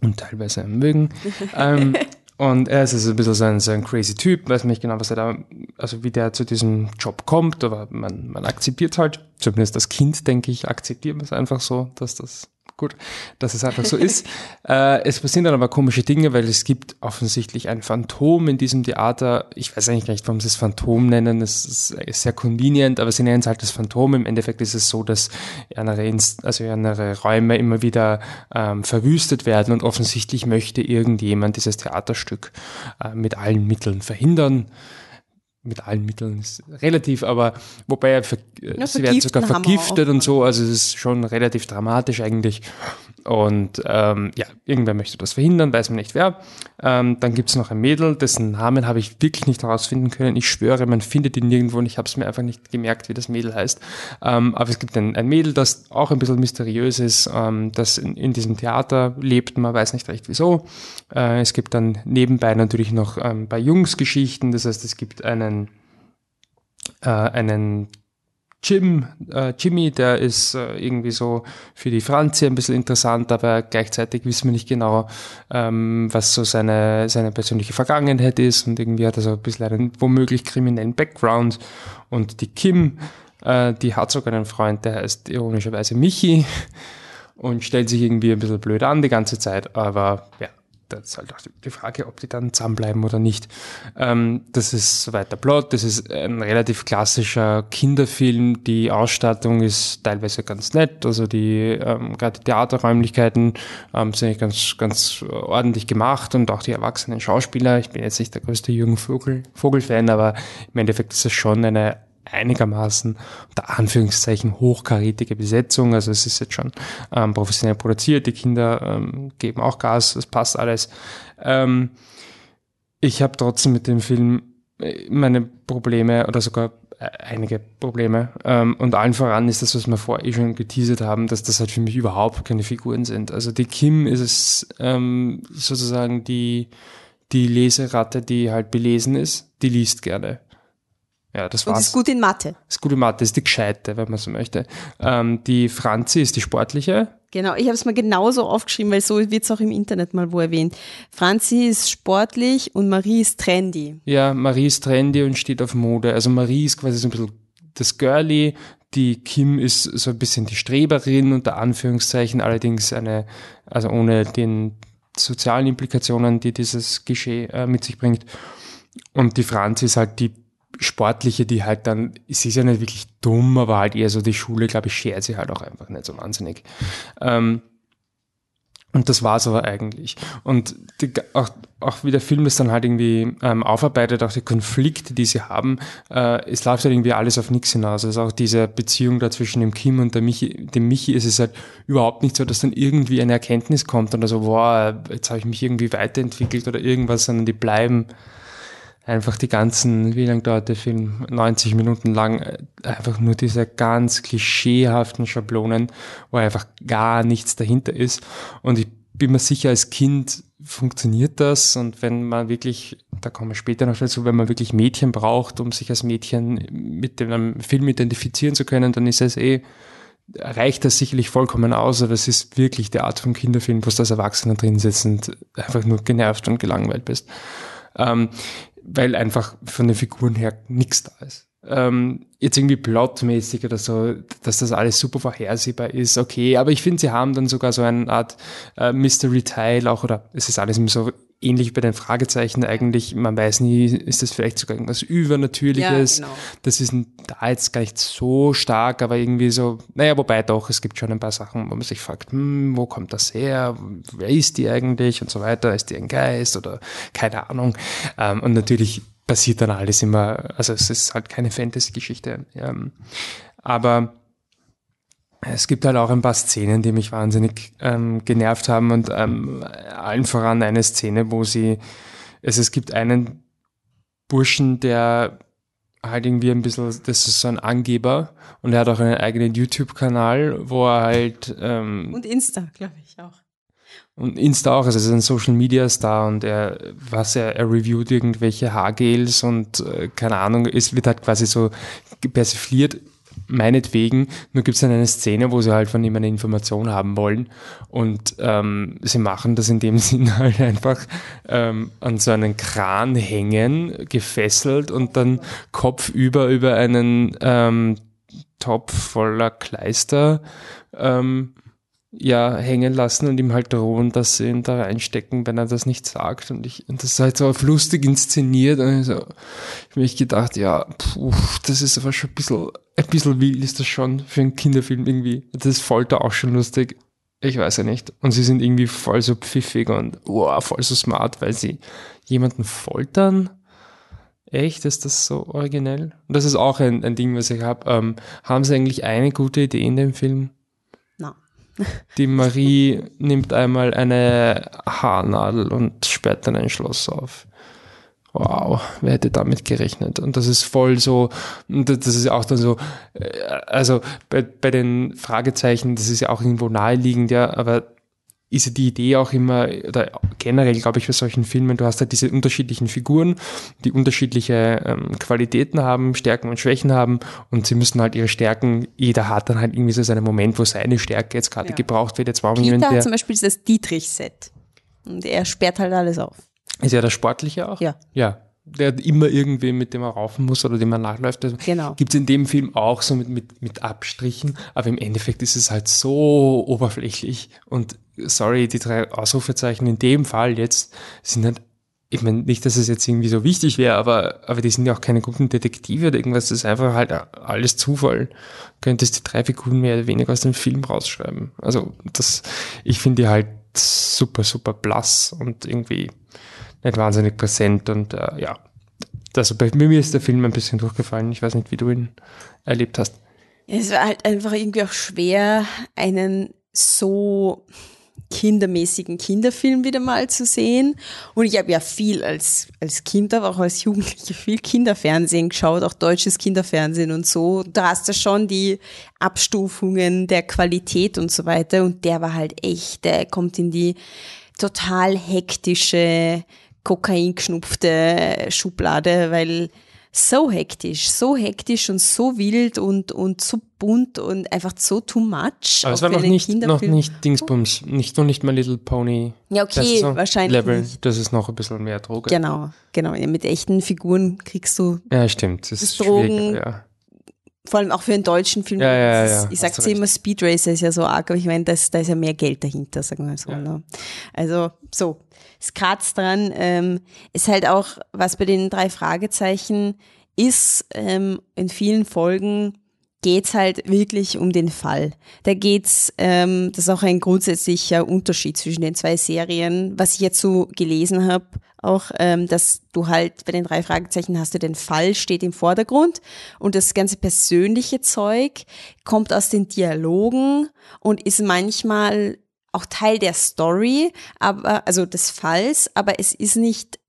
und teilweise mögen. ähm, und er ist also ein bisschen so ein, so ein crazy Typ, weiß nicht genau, was er da, also wie der zu diesem Job kommt, aber man, man akzeptiert halt, zumindest das Kind, denke ich, akzeptiert es einfach so, dass das gut, dass es einfach so ist. Äh, es passieren dann aber komische Dinge, weil es gibt offensichtlich ein Phantom in diesem Theater. Ich weiß eigentlich gar nicht, warum sie es Phantom nennen. Es ist sehr convenient, aber sie nennen es halt das Phantom. Im Endeffekt ist es so, dass andere, Inst also andere Räume immer wieder ähm, verwüstet werden und offensichtlich möchte irgendjemand dieses Theaterstück äh, mit allen Mitteln verhindern mit allen Mitteln ist relativ, aber wobei er ver ja, sie werden sogar vergiftet und so, also es ist schon relativ dramatisch eigentlich. Und ähm, ja, irgendwer möchte das verhindern, weiß man nicht wer. Ähm, dann gibt's noch ein Mädel, dessen Namen habe ich wirklich nicht herausfinden können. Ich schwöre, man findet ihn nirgendwo und ich habe es mir einfach nicht gemerkt, wie das Mädel heißt. Ähm, aber es gibt ein, ein Mädel, das auch ein bisschen mysteriös ist, ähm, das in, in diesem Theater lebt, man weiß nicht recht wieso. Äh, es gibt dann nebenbei natürlich noch ähm, bei Jungs Geschichten, das heißt, es gibt einen äh, einen Jim, äh, Jimmy, der ist äh, irgendwie so für die Franzi ein bisschen interessant, aber gleichzeitig wissen wir nicht genau, ähm, was so seine, seine persönliche Vergangenheit ist und irgendwie hat er so ein bisschen einen womöglich kriminellen Background. Und die Kim, äh, die hat sogar einen Freund, der heißt ironischerweise Michi und stellt sich irgendwie ein bisschen blöd an die ganze Zeit, aber ja, das ist halt auch die Frage, ob die dann zusammenbleiben oder nicht. Ähm, das ist soweit der Plot. Das ist ein relativ klassischer Kinderfilm. Die Ausstattung ist teilweise ganz nett. Also die ähm, gerade die Theaterräumlichkeiten ähm, sind ganz ganz ordentlich gemacht und auch die erwachsenen Schauspieler. Ich bin jetzt nicht der größte Jürgen Vogel Vogel-Fan, aber im Endeffekt ist es schon eine einigermaßen unter Anführungszeichen hochkarätige Besetzung. Also es ist jetzt schon ähm, professionell produziert, die Kinder ähm, geben auch Gas, es passt alles. Ähm, ich habe trotzdem mit dem Film äh, meine Probleme oder sogar äh, einige Probleme. Ähm, und allen voran ist das, was wir vorher eh schon geteasert haben, dass das halt für mich überhaupt keine Figuren sind. Also die Kim ist es ähm, sozusagen die, die Leseratte, die halt belesen ist, die liest gerne. Ja, das war's. Und ist gut in Mathe. Ist gut in Mathe, ist die Gescheite, wenn man so möchte. Ähm, die Franzi ist die Sportliche. Genau, ich habe es mir genauso aufgeschrieben, weil so wird es auch im Internet mal wo erwähnt. Franzi ist sportlich und Marie ist trendy. Ja, Marie ist trendy und steht auf Mode. Also Marie ist quasi so ein bisschen das Girlie, die Kim ist so ein bisschen die Streberin unter Anführungszeichen, allerdings eine, also ohne den sozialen Implikationen, die dieses Geschehen äh, mit sich bringt. Und die Franz ist halt die Sportliche, die halt dann, sie ist ja nicht wirklich dumm, aber halt eher so die Schule, glaube ich, schert sie halt auch einfach nicht so wahnsinnig. Ähm, und das war's aber eigentlich. Und die, auch, auch wie der Film das dann halt irgendwie ähm, aufarbeitet, auch die Konflikte, die sie haben, äh, es läuft halt irgendwie alles auf nichts hinaus. Also auch diese Beziehung da zwischen dem Kim und der Michi, dem Michi ist es halt überhaupt nicht so, dass dann irgendwie eine Erkenntnis kommt und so, boah, jetzt habe ich mich irgendwie weiterentwickelt oder irgendwas, sondern die bleiben einfach die ganzen, wie lang dauert der Film? 90 Minuten lang, äh, einfach nur diese ganz klischeehaften Schablonen, wo einfach gar nichts dahinter ist. Und ich bin mir sicher, als Kind funktioniert das. Und wenn man wirklich, da kommen wir später noch dazu, wenn man wirklich Mädchen braucht, um sich als Mädchen mit dem Film identifizieren zu können, dann ist es eh, reicht das sicherlich vollkommen aus, aber es ist wirklich die Art von Kinderfilm, wo du als Erwachsener drin sitzt und einfach nur genervt und gelangweilt bist. Ähm, weil einfach von den Figuren her nichts da ist. Ähm, jetzt irgendwie plotmäßig oder so, dass das alles super vorhersehbar ist, okay, aber ich finde, sie haben dann sogar so eine Art äh, Mystery-Teil auch, oder es ist alles immer so ähnlich bei den Fragezeichen eigentlich, man weiß nie, ist das vielleicht sogar irgendwas Übernatürliches. Ja, genau. Das ist da jetzt gar nicht so stark, aber irgendwie so, naja, wobei doch, es gibt schon ein paar Sachen, wo man sich fragt, hm, wo kommt das her? Wer ist die eigentlich? Und so weiter. Ist die ein Geist oder keine Ahnung? Ähm, und natürlich passiert dann alles immer, also es ist halt keine Fantasy-Geschichte. Ähm, aber es gibt halt auch ein paar Szenen, die mich wahnsinnig ähm, genervt haben und ähm, allen voran eine Szene, wo sie, also es gibt einen Burschen, der halt irgendwie ein bisschen, das ist so ein Angeber und er hat auch einen eigenen YouTube-Kanal, wo er halt ähm, und Insta, glaube ich auch. Und Insta auch, also er ist ein Social Media Star und er, was er, er reviewt irgendwelche Haargels und äh, keine Ahnung, es wird halt quasi so persifliert meinetwegen, nur gibt es dann eine Szene, wo sie halt von ihm eine Information haben wollen und ähm, sie machen das in dem Sinn halt einfach ähm, an so einen Kran hängen, gefesselt und dann kopfüber über einen ähm, Topf voller Kleister ähm, ja, hängen lassen und ihm halt drohen, dass sie ihn da reinstecken, wenn er das nicht sagt. Und ich, und das ist halt so auf lustig inszeniert. Und ich, so, ich habe mich gedacht, ja, puh, das ist aber schon ein bisschen, ein bisschen wild ist das schon für einen Kinderfilm irgendwie. Das ist Folter auch schon lustig. Ich weiß ja nicht. Und sie sind irgendwie voll so pfiffig und wow, voll so smart, weil sie jemanden foltern. Echt? Ist das so originell? Und das ist auch ein, ein Ding, was ich habe. Ähm, haben sie eigentlich eine gute Idee in dem Film? Die Marie nimmt einmal eine Haarnadel und sperrt dann ein Schloss auf. Wow, wer hätte damit gerechnet? Und das ist voll so, das ist auch dann so, äh, also bei, bei den Fragezeichen, das ist ja auch irgendwo naheliegend, ja, aber ist ja die Idee auch immer, oder generell glaube ich bei solchen Filmen, du hast halt diese unterschiedlichen Figuren, die unterschiedliche ähm, Qualitäten haben, Stärken und Schwächen haben und sie müssen halt ihre Stärken, jeder hat dann halt irgendwie so seinen Moment, wo seine Stärke jetzt gerade ja. gebraucht wird. Jetzt brauchen wir jemanden, der... hat zum Beispiel dieses Dietrich-Set und er sperrt halt alles auf. Ist ja der Sportliche auch? Ja. Ja, der immer irgendwie mit dem er raufen muss oder dem er nachläuft. Also genau. Gibt es in dem Film auch so mit, mit, mit Abstrichen, aber im Endeffekt ist es halt so oberflächlich und sorry, die drei Ausrufezeichen in dem Fall jetzt sind halt, ich meine, nicht, dass es jetzt irgendwie so wichtig wäre, aber, aber die sind ja auch keine guten Detektive oder irgendwas, das ist einfach halt alles Zufall. Könntest die drei Figuren mehr oder weniger aus dem Film rausschreiben. Also das, ich finde die halt super, super blass und irgendwie nicht wahnsinnig präsent und äh, ja, also bei mir ist der Film ein bisschen durchgefallen. Ich weiß nicht, wie du ihn erlebt hast. Es war halt einfach irgendwie auch schwer, einen so kindermäßigen Kinderfilm wieder mal zu sehen. Und ich habe ja viel als, als Kind, aber auch als Jugendliche viel Kinderfernsehen geschaut, auch deutsches Kinderfernsehen und so. Da hast du schon die Abstufungen der Qualität und so weiter. Und der war halt echt, der kommt in die total hektische, kokaingeschnupfte Schublade, weil so hektisch, so hektisch und so wild und, und so bunt und einfach so too much. Aber es war noch nicht, noch nicht Dingsbums, nicht, noch nicht mal Little Pony. Ja, okay, so wahrscheinlich. Level, nicht. das ist noch ein bisschen mehr Droge. Genau, genau. Ja, mit echten Figuren kriegst du. Ja, stimmt. Das ist Drogen. Ja. vor allem auch für einen deutschen Film. Ja, ja, ja, ist- ich sag's immer, Speed Racer ist ja so arg, aber ich meine, da ist ja mehr Geld dahinter, sagen wir mal so. Ja. Ne? Also so, es kratzt dran. Ähm, ist halt auch, was bei den drei Fragezeichen ist, ähm, in vielen Folgen geht's halt wirklich um den Fall. Da geht's, ähm, das ist auch ein grundsätzlicher Unterschied zwischen den zwei Serien, was ich jetzt so gelesen habe, auch, ähm, dass du halt bei den drei Fragezeichen hast du den Fall steht im Vordergrund und das ganze persönliche Zeug kommt aus den Dialogen und ist manchmal auch Teil der Story, aber also des Falls, aber es ist nicht,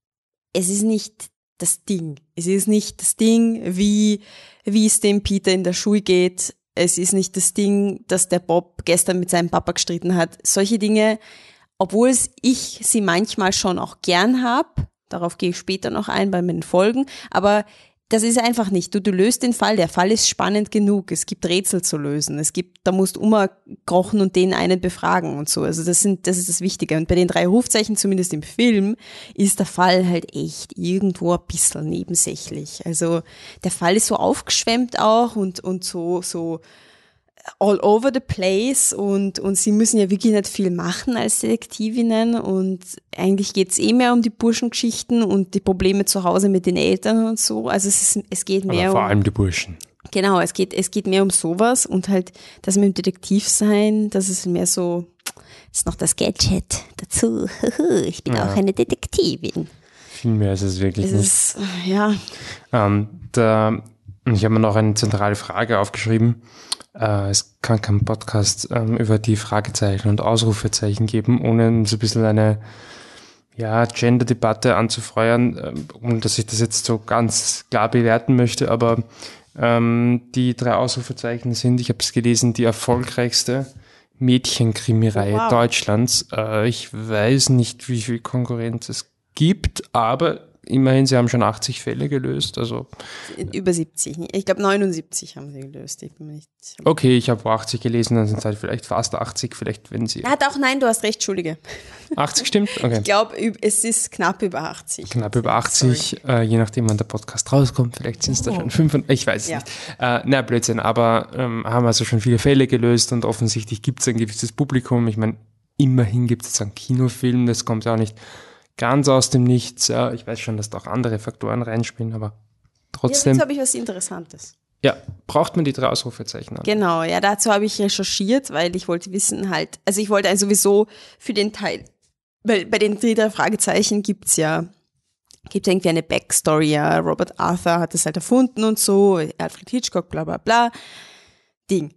es ist nicht das Ding. Es ist nicht das Ding, wie wie es dem Peter in der Schule geht. Es ist nicht das Ding, dass der Bob gestern mit seinem Papa gestritten hat. Solche Dinge, obwohl ich sie manchmal schon auch gern hab, darauf gehe ich später noch ein bei meinen Folgen, aber das ist einfach nicht. Du, du löst den Fall. Der Fall ist spannend genug. Es gibt Rätsel zu lösen. Es gibt, da musst du immer krochen und den einen befragen und so. Also das sind, das ist das Wichtige. Und bei den drei Rufzeichen, zumindest im Film, ist der Fall halt echt irgendwo ein bisschen nebensächlich. Also der Fall ist so aufgeschwemmt auch und, und so, so all over the place und, und sie müssen ja wirklich nicht viel machen als Detektivinnen und eigentlich geht's eh mehr um die Burschengeschichten und die Probleme zu Hause mit den Eltern und so. Also es, ist, es geht mehr Aber vor um, allem die Burschen. genau, es geht, es geht mehr um sowas und halt das mit dem Detektiv sein, das ist mehr so, ist noch das Gadget dazu. Ich bin Ja. auch eine Detektivin. Viel mehr ist es wirklich Es nicht. ist, ja, Ähm, da, ich habe mir noch eine zentrale Frage aufgeschrieben. Äh, es kann keinen Podcast ähm, über die Fragezeichen und Ausrufezeichen geben, ohne so ein bisschen eine ja, Gender-Debatte anzufeuern, ähm, ohne dass ich das jetzt so ganz klar bewerten möchte, aber ähm, die drei Ausrufezeichen sind, ich habe es gelesen, die erfolgreichste Mädchenkrimireihe Wow. Deutschlands. Äh, ich weiß nicht, wie viel Konkurrenz es gibt, aber immerhin, sie haben schon 80 Fälle gelöst. Also, über 70. Ich glaube 79 haben sie gelöst. Ich okay, ich habe 80 gelesen, dann sind es halt vielleicht fast 80, vielleicht wenn sie. Ah, doch, nein, du hast recht, Entschuldige. 80 stimmt? Okay. Ich glaube, es ist knapp über 80. Knapp über 80, äh, je nachdem, wann der Podcast rauskommt. Vielleicht sind es da schon 5, ich weiß es Ja. nicht. Äh, na, Blödsinn, aber ähm, haben also schon viele Fälle gelöst und offensichtlich gibt es ein gewisses Publikum. Ich meine, immerhin gibt es jetzt einen Kinofilm, das kommt ja auch nicht ganz aus dem Nichts. Ja, ich weiß schon, dass da auch andere Faktoren reinspielen, aber Ja, trotzdem, dazu habe ich was Interessantes. ja, braucht man die drei Ausrufezeichen an. Genau, ja, dazu habe ich recherchiert, weil ich wollte wissen halt, also ich wollte also sowieso für den Teil, weil bei den drei Fragezeichen gibt's ja, gibt irgendwie eine Backstory, ja, Robert Arthur hat das halt erfunden und so, Alfred Hitchcock, bla bla bla, Ding.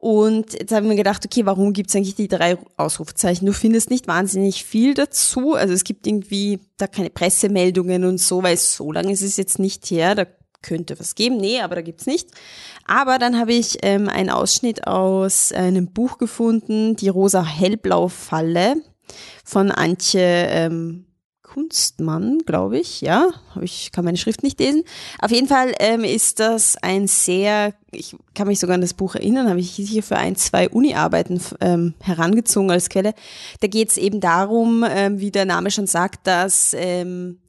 Und jetzt haben wir gedacht, okay, warum gibt's eigentlich die drei Ausrufezeichen? Du findest nicht wahnsinnig viel dazu. Also es gibt irgendwie da keine Pressemeldungen und so, weil so lange ist es jetzt nicht her. Da könnte was geben. Nee, aber da gibt's nicht. Aber dann habe ich ähm, einen Ausschnitt aus einem Buch gefunden, die rosa hellblau Falle von Antje ähm, Kunstmann, glaube ich, ja, ich kann meine Schrift nicht lesen. Auf jeden Fall ähm, ist das ein sehr, ich kann mich sogar an das Buch erinnern, habe ich hier für ein, zwei Uni-Arbeiten ähm, herangezogen als Quelle. Da geht es eben darum, ähm, wie der Name schon sagt, dass ähm,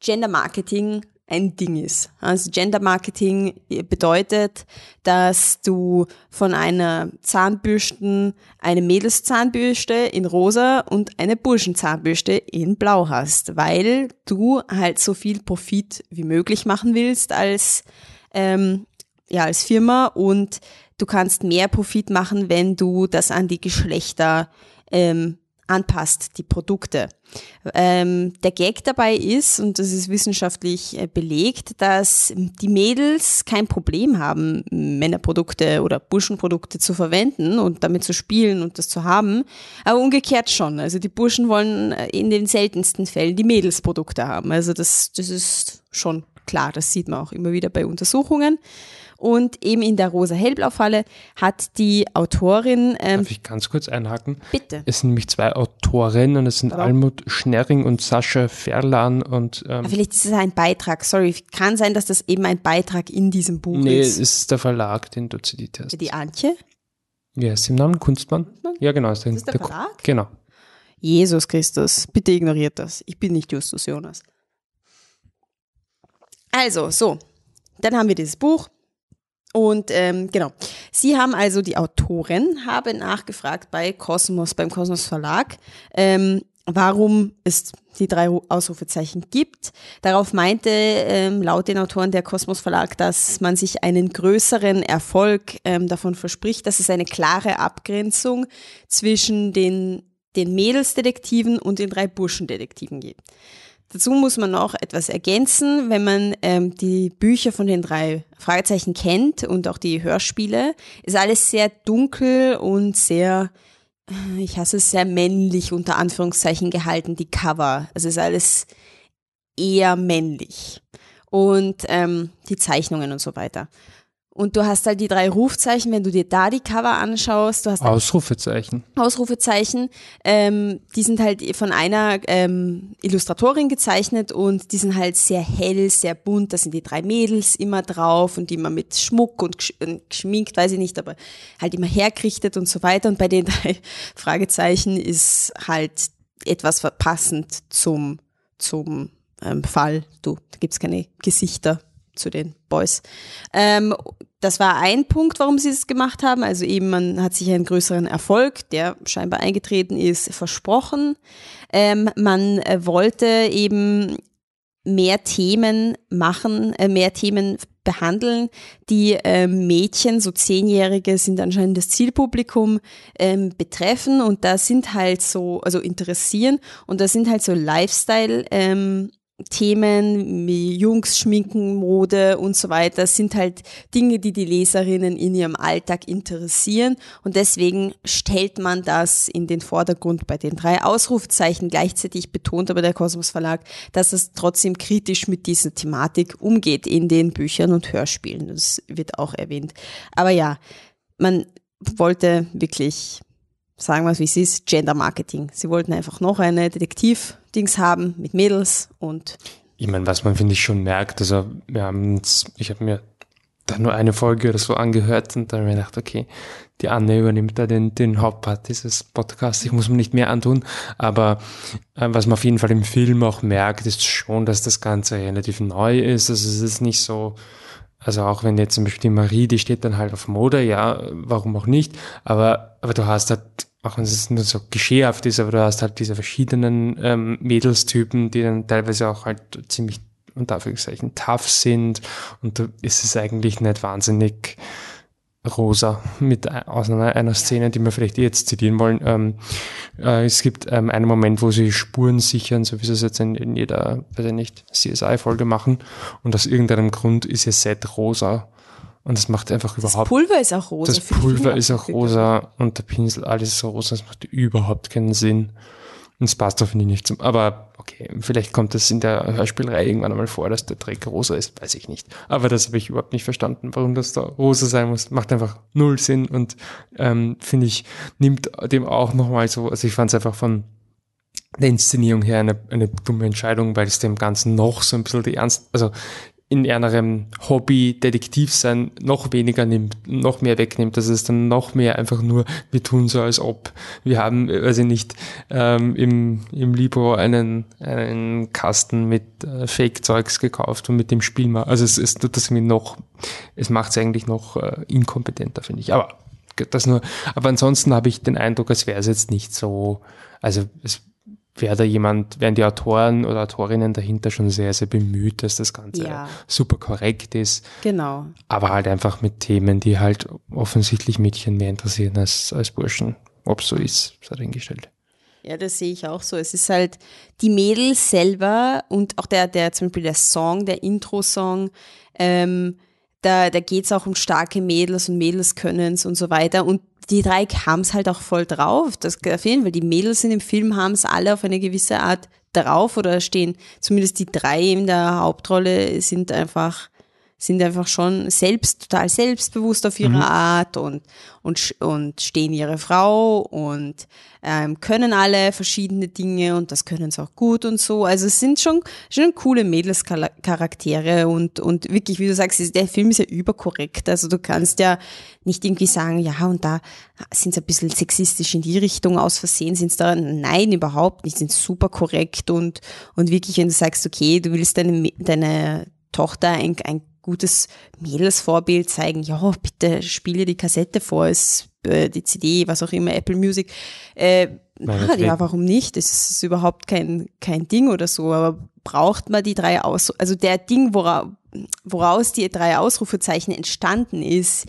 Gender Marketing ein Ding ist. Also Gender Marketing bedeutet, dass du von einer Zahnbürsten eine Mädelszahnbürste in rosa und eine Burschenzahnbürste in blau hast, weil du halt so viel Profit wie möglich machen willst als ähm, ja als Firma und du kannst mehr Profit machen, wenn du das an die Geschlechter ähm, anpasst, die Produkte. Ähm, der Gag dabei ist, und das ist wissenschaftlich äh, belegt, dass die Mädels kein Problem haben, Männerprodukte oder Burschenprodukte zu verwenden und damit zu spielen und das zu haben, aber umgekehrt schon. Also die Burschen wollen äh, in den seltensten Fällen die Mädelsprodukte haben. Also das, das ist schon klar, das sieht man auch immer wieder bei Untersuchungen. Und eben in der rosa-hellblau-Falle hat die Autorin, ähm, Darf ich ganz kurz einhaken? bitte, Es sind nämlich zwei Autorinnen, es sind Aber- Almut Schnerring und Sascha Ferlan und ähm, Ah, Vielleicht ist es ein Beitrag, sorry. Kann sein, dass das eben ein Beitrag in diesem Buch nee, es ist. ist der Verlag, den du zitiert hast. Die Antje? Wie heißt sie im Namen? Kunstmann? Ja, genau. Ist der, ist der Ku- Verlag? Genau. Jesus Christus, bitte ignoriert das. Ich bin nicht Justus Jonas. Also, so. Dann haben wir dieses Buch. Und ähm, genau, Sie haben also die Autorin haben nachgefragt bei Kosmos, beim Kosmos Verlag, ähm, warum es die drei Ausrufezeichen gibt. Darauf meinte ähm, laut den Autoren der Kosmos Verlag, dass man sich einen größeren Erfolg ähm, davon verspricht, dass es eine klare Abgrenzung zwischen den, den Mädelsdetektiven und den drei Burschendetektiven gibt. Dazu muss man noch etwas ergänzen, wenn man ähm, die Bücher von den drei Fragezeichen kennt und auch die Hörspiele, ist alles sehr dunkel und sehr, äh, ich hasse es, sehr männlich unter Anführungszeichen gehalten, die Cover. Also ist alles eher männlich. Und ähm, die Zeichnungen und so weiter. Und du hast halt die drei Rufzeichen, wenn du dir da die Cover anschaust. Du hast Ausrufezeichen. Ausrufezeichen. Ähm, die sind halt von einer ähm, Illustratorin gezeichnet und die sind halt sehr hell, sehr bunt. Da sind die drei Mädels immer drauf und immer mit Schmuck und geschminkt, weiß ich nicht, aber halt immer hergerichtet und so weiter. Und bei den drei Fragezeichen ist halt etwas verpassend zum, zum ähm, Fall. Du, da gibt's keine Gesichter zu den Boys. Ähm, das war ein Punkt, warum sie es gemacht haben. Also eben, man hat sich einen größeren Erfolg, der scheinbar eingetreten ist, versprochen. Ähm, man äh, wollte eben mehr Themen machen, äh, mehr Themen behandeln. Die äh, Mädchen, so Zehnjährige, sind anscheinend das Zielpublikum ähm, betreffen und da sind halt so, also interessieren und da sind halt so Lifestyle ähm, Themen wie Jungs, Schminken, Mode und so weiter sind halt Dinge, die die Leserinnen in ihrem Alltag interessieren und deswegen stellt man das in den Vordergrund bei den drei Ausrufzeichen. Gleichzeitig betont aber der Kosmos Verlag, dass es trotzdem kritisch mit dieser Thematik umgeht in den Büchern und Hörspielen. Das wird auch erwähnt. Aber ja, man wollte wirklich sagen wir es wie es ist, Gender Marketing. Sie wollten einfach noch eine Detektiv-Dings haben mit Mädels und. Ich meine, was man finde ich schon merkt, also wir haben ich habe mir da nur eine Folge oder so angehört und dann habe ich mir gedacht, okay, die Anne übernimmt da den, den Hauptpart dieses Podcasts. Ich muss mir nicht mehr antun, aber äh, was man auf jeden Fall im Film auch merkt, ist schon, dass das Ganze relativ neu ist. Also es ist nicht so, also auch wenn jetzt zum Beispiel die Marie, die steht dann halt auf Mode, ja, warum auch nicht, aber, aber du hast halt, auch wenn es nur so geschehhaft ist, aber du hast halt diese verschiedenen ähm, Mädelstypen, die dann teilweise auch halt ziemlich unter Anführungszeichen tough sind und da ist es eigentlich nicht wahnsinnig rosa mit Ausnahme einer Szene, die wir vielleicht jetzt zitieren wollen. Ähm, äh, es gibt ähm, einen Moment, wo sie Spuren sichern, so wie sie es jetzt in, in jeder, weiß ich nicht, CSI-Folge machen. Und aus irgendeinem Grund ist ihr Set rosa. Und das macht einfach überhaupt. Das Pulver ist auch rosa. Das Pulver ist auch rosa und der Pinsel, alles ist so rosa. Das macht überhaupt keinen Sinn. Und es passt doch nicht zum, aber okay, vielleicht kommt das in der Hörspielreihe irgendwann einmal vor, dass der Dreck rosa ist, weiß ich nicht. Aber das habe ich überhaupt nicht verstanden, warum das da rosa sein muss. Macht einfach null Sinn und ähm, finde ich, nimmt dem auch nochmal so, also ich fand es einfach von der Inszenierung her eine, eine dumme Entscheidung, weil es dem Ganzen noch so ein bisschen die Ernst, also in ihrem Hobby Detektiv sein noch weniger nimmt, noch mehr wegnimmt, dass es dann noch mehr einfach nur, wir tun so als ob. Wir haben, weiß ich nicht, ähm, im, im Libro einen, einen Kasten mit äh, Fake-Zeugs gekauft und mit dem Spiel mal. Also es, es tut das irgendwie noch, es macht es eigentlich noch äh, inkompetenter, finde ich. Aber das nur, aber ansonsten habe ich den Eindruck, als wäre es jetzt nicht so, also es wäre da jemand, wären die Autoren oder Autorinnen dahinter schon sehr, sehr bemüht, dass das Ganze ja. super korrekt ist. Genau. Aber halt einfach mit Themen, die halt offensichtlich Mädchen mehr interessieren als, als Burschen. Ob so ist, sei dahingestellt. Ja, das sehe ich auch so. Es ist halt die Mädels selber und auch der, der zum Beispiel der Song, der Intro-Song, ähm, da, da geht es auch um starke Mädels und Mädelskönnens und so weiter. Und die drei haben es halt auch voll drauf. Das auf jeden Fall. Die Mädels in dem Film haben es alle auf eine gewisse Art drauf oder stehen, zumindest die drei in der Hauptrolle sind einfach sind einfach schon selbst, total selbstbewusst auf ihre mhm. Art und, und, und stehen ihre Frau und ähm, können alle verschiedene Dinge und das können sie auch gut und so. Also es sind schon, schon coole Mädelscharaktere und, und wirklich, wie du sagst, der Film ist ja überkorrekt. Also du kannst ja nicht irgendwie sagen, ja, und da sind sie ein bisschen sexistisch in die Richtung aus Versehen, sind es da, nein, überhaupt nicht, sind super korrekt und, und wirklich, wenn du sagst, okay, du willst deine, deine Tochter ein, ein gutes Mädelsvorbild zeigen, ja, bitte spiele die Kassette vor, es, äh, die CD, was auch immer, Apple Music. Äh, na, ja, warum nicht? Das ist überhaupt kein, kein Ding oder so, aber braucht man die drei Aus, also der Ding, wora, woraus die drei Ausrufezeichen entstanden ist,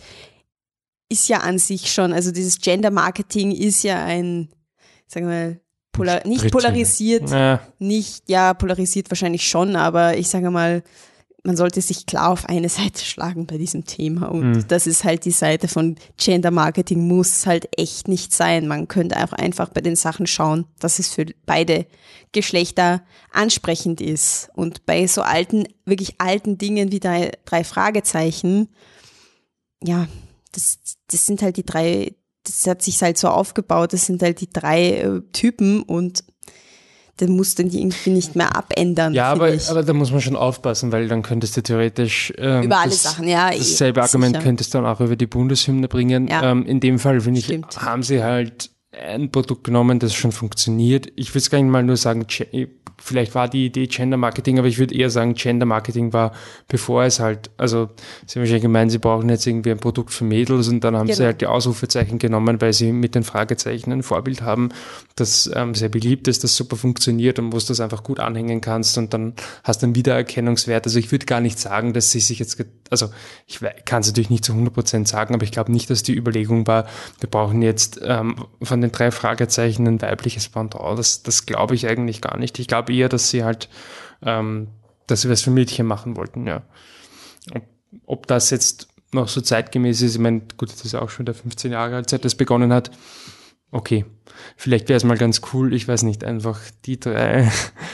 ist ja an sich schon, also dieses Gender Marketing ist ja ein, sagen wir mal, polar, nicht polarisiert, ja. nicht, ja, polarisiert wahrscheinlich schon, aber ich sage mal, man sollte sich klar auf eine Seite schlagen bei diesem Thema. Und mhm. das ist halt die Seite von Gender Marketing muss halt echt nicht sein. Man könnte einfach, einfach bei den Sachen schauen, dass es für beide Geschlechter ansprechend ist. Und bei so alten, wirklich alten Dingen wie drei, drei Fragezeichen, ja, das, das sind halt die drei, das hat sich halt so aufgebaut, das sind halt die drei äh, Typen und dann musst du die irgendwie nicht mehr abändern. Ja, aber, aber da muss man schon aufpassen, weil dann könntest du theoretisch ähm, über alle das, Sachen, ja. Eh, dasselbe Argument sicher. könntest du dann auch über die Bundeshymne bringen. Ja. Ähm, in dem Fall, finde ich, haben sie halt ein Produkt genommen, das schon funktioniert. Ich will es gar nicht mal nur sagen, vielleicht war die Idee Gender Marketing, aber ich würde eher sagen, Gender Marketing war, bevor es halt, also sie haben wahrscheinlich gemeint, sie brauchen jetzt irgendwie ein Produkt für Mädels und dann haben genau. sie halt die Ausrufezeichen genommen, weil sie mit den Fragezeichen ein Vorbild haben, das ähm, sehr beliebt ist, das super funktioniert und wo du das einfach gut anhängen kannst und dann hast du einen Wiedererkennungswert. Also ich würde gar nicht sagen, dass sie sich jetzt, also ich kann es natürlich nicht zu 100 Prozent sagen, aber ich glaube nicht, dass die Überlegung war, wir brauchen jetzt ähm, von den drei Fragezeichen ein weibliches Pendant. Das, das glaube ich eigentlich gar nicht. Ich glaube, glaube eher, dass sie halt, ähm, dass sie was für Mädchen machen wollten, ja. Ob, ob das jetzt noch so zeitgemäß ist, ich meine, gut, das ist auch schon der 15 Jahre alt, seit das begonnen hat. Okay, vielleicht wäre es mal ganz cool, ich weiß nicht, einfach die drei,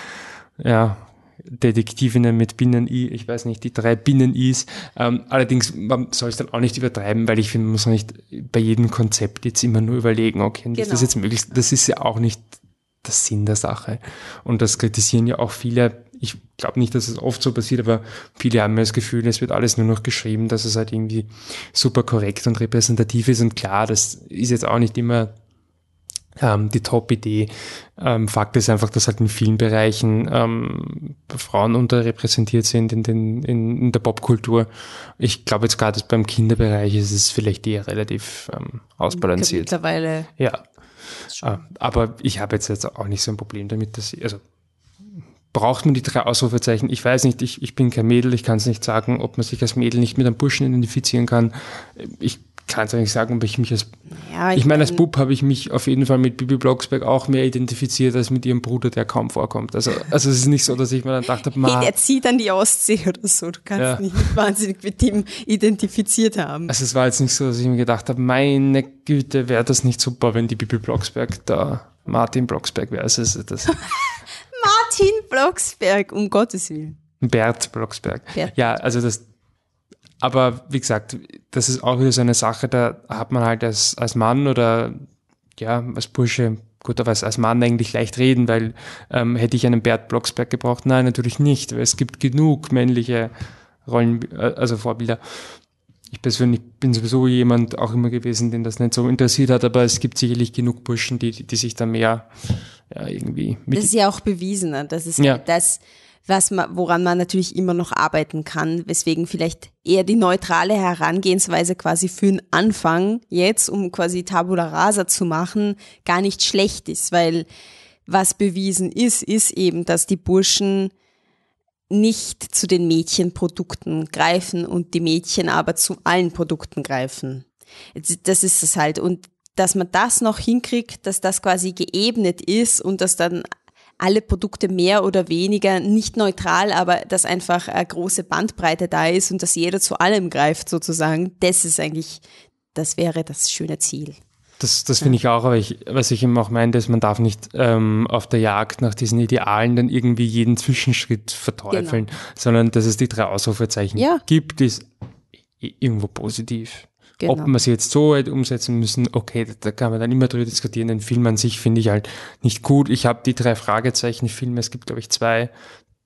ja, Detektivinnen mit Binnen-I, ich weiß nicht, die drei Binnen-Is. Ähm, allerdings, man soll es dann auch nicht übertreiben, weil ich finde, man muss nicht bei jedem Konzept jetzt immer nur überlegen, okay, genau. ist das jetzt möglich? Das ist ja auch nicht der Sinn der Sache. Und das kritisieren ja auch viele. Ich glaube nicht, dass es oft so passiert, aber viele haben mir das Gefühl, es wird alles nur noch geschrieben, dass es halt irgendwie super korrekt und repräsentativ ist. Und klar, das ist jetzt auch nicht immer ähm, die Top-Idee. Ähm, Fakt ist einfach, dass halt in vielen Bereichen ähm, Frauen unterrepräsentiert sind in, den, in, in der Popkultur. Ich glaube jetzt gerade beim Kinderbereich ist es vielleicht eher relativ ähm, ausbalanciert. Mittlerweile. Ja, Ah, aber ich habe jetzt, jetzt auch nicht so ein Problem damit, dass ich, also braucht man die drei Ausrufezeichen? Ich weiß nicht, ich, ich bin kein Mädel, ich kann es nicht sagen, ob man sich als Mädel nicht mit einem Burschen identifizieren kann. Ich kann es eigentlich sagen, ob ich mich als. Ja, ich, ich meine, als Bub habe ich mich auf jeden Fall mit Bibi Blocksberg auch mehr identifiziert als mit ihrem Bruder, der kaum vorkommt. Also, also es ist nicht so, dass ich mir dann dachte, ma, hey, der zieht an die Ostsee oder so. Du kannst ja. nicht wahnsinnig mit dem identifiziert haben. Also es war jetzt nicht so, dass ich mir gedacht habe, meine Güte, wäre das nicht super, wenn die Bibi Blocksberg da Martin Blocksberg wäre. Also das Martin Blocksberg, um Gottes Willen. Bert Blocksberg. Bert. Ja, also das aber wie gesagt, das ist auch wieder so eine Sache, da hat man halt als, als Mann oder ja, als Bursche, gut, aber als, als Mann eigentlich leicht reden, weil ähm, hätte ich einen Bert Blocksberg gebraucht? Nein, natürlich nicht, weil es gibt genug männliche Rollen, äh, also Vorbilder. Ich persönlich bin sowieso jemand auch immer gewesen, den das nicht so interessiert hat, aber es gibt sicherlich genug Burschen, die, die sich da mehr ja, irgendwie. Mit das ist ja auch bewiesen, ne? das ist ja. das was man, woran man natürlich immer noch arbeiten kann, weswegen vielleicht eher die neutrale Herangehensweise quasi für den Anfang jetzt, um quasi Tabula Rasa zu machen, gar nicht schlecht ist, weil was bewiesen ist, ist eben, dass die Burschen nicht zu den Mädchenprodukten greifen und die Mädchen aber zu allen Produkten greifen. Das ist es halt. Und dass man das noch hinkriegt, dass das quasi geebnet ist und dass dann alle Produkte mehr oder weniger nicht neutral, aber dass einfach eine große Bandbreite da ist und dass jeder zu allem greift sozusagen, das ist eigentlich, das wäre das schöne Ziel. Das, das finde ich auch, aber ich, was ich eben auch meinte, ist, man darf nicht ähm, auf der Jagd nach diesen Idealen dann irgendwie jeden Zwischenschritt verteufeln, genau. sondern dass es die drei Ausrufezeichen ja. gibt, ist irgendwo positiv. Genau. Ob man sie jetzt so hätte umsetzen müssen, okay, da, kann man dann immer drüber diskutieren. Den Film an sich finde ich halt nicht gut. Ich habe die drei Fragezeichen-Filme, es gibt glaube ich zwei,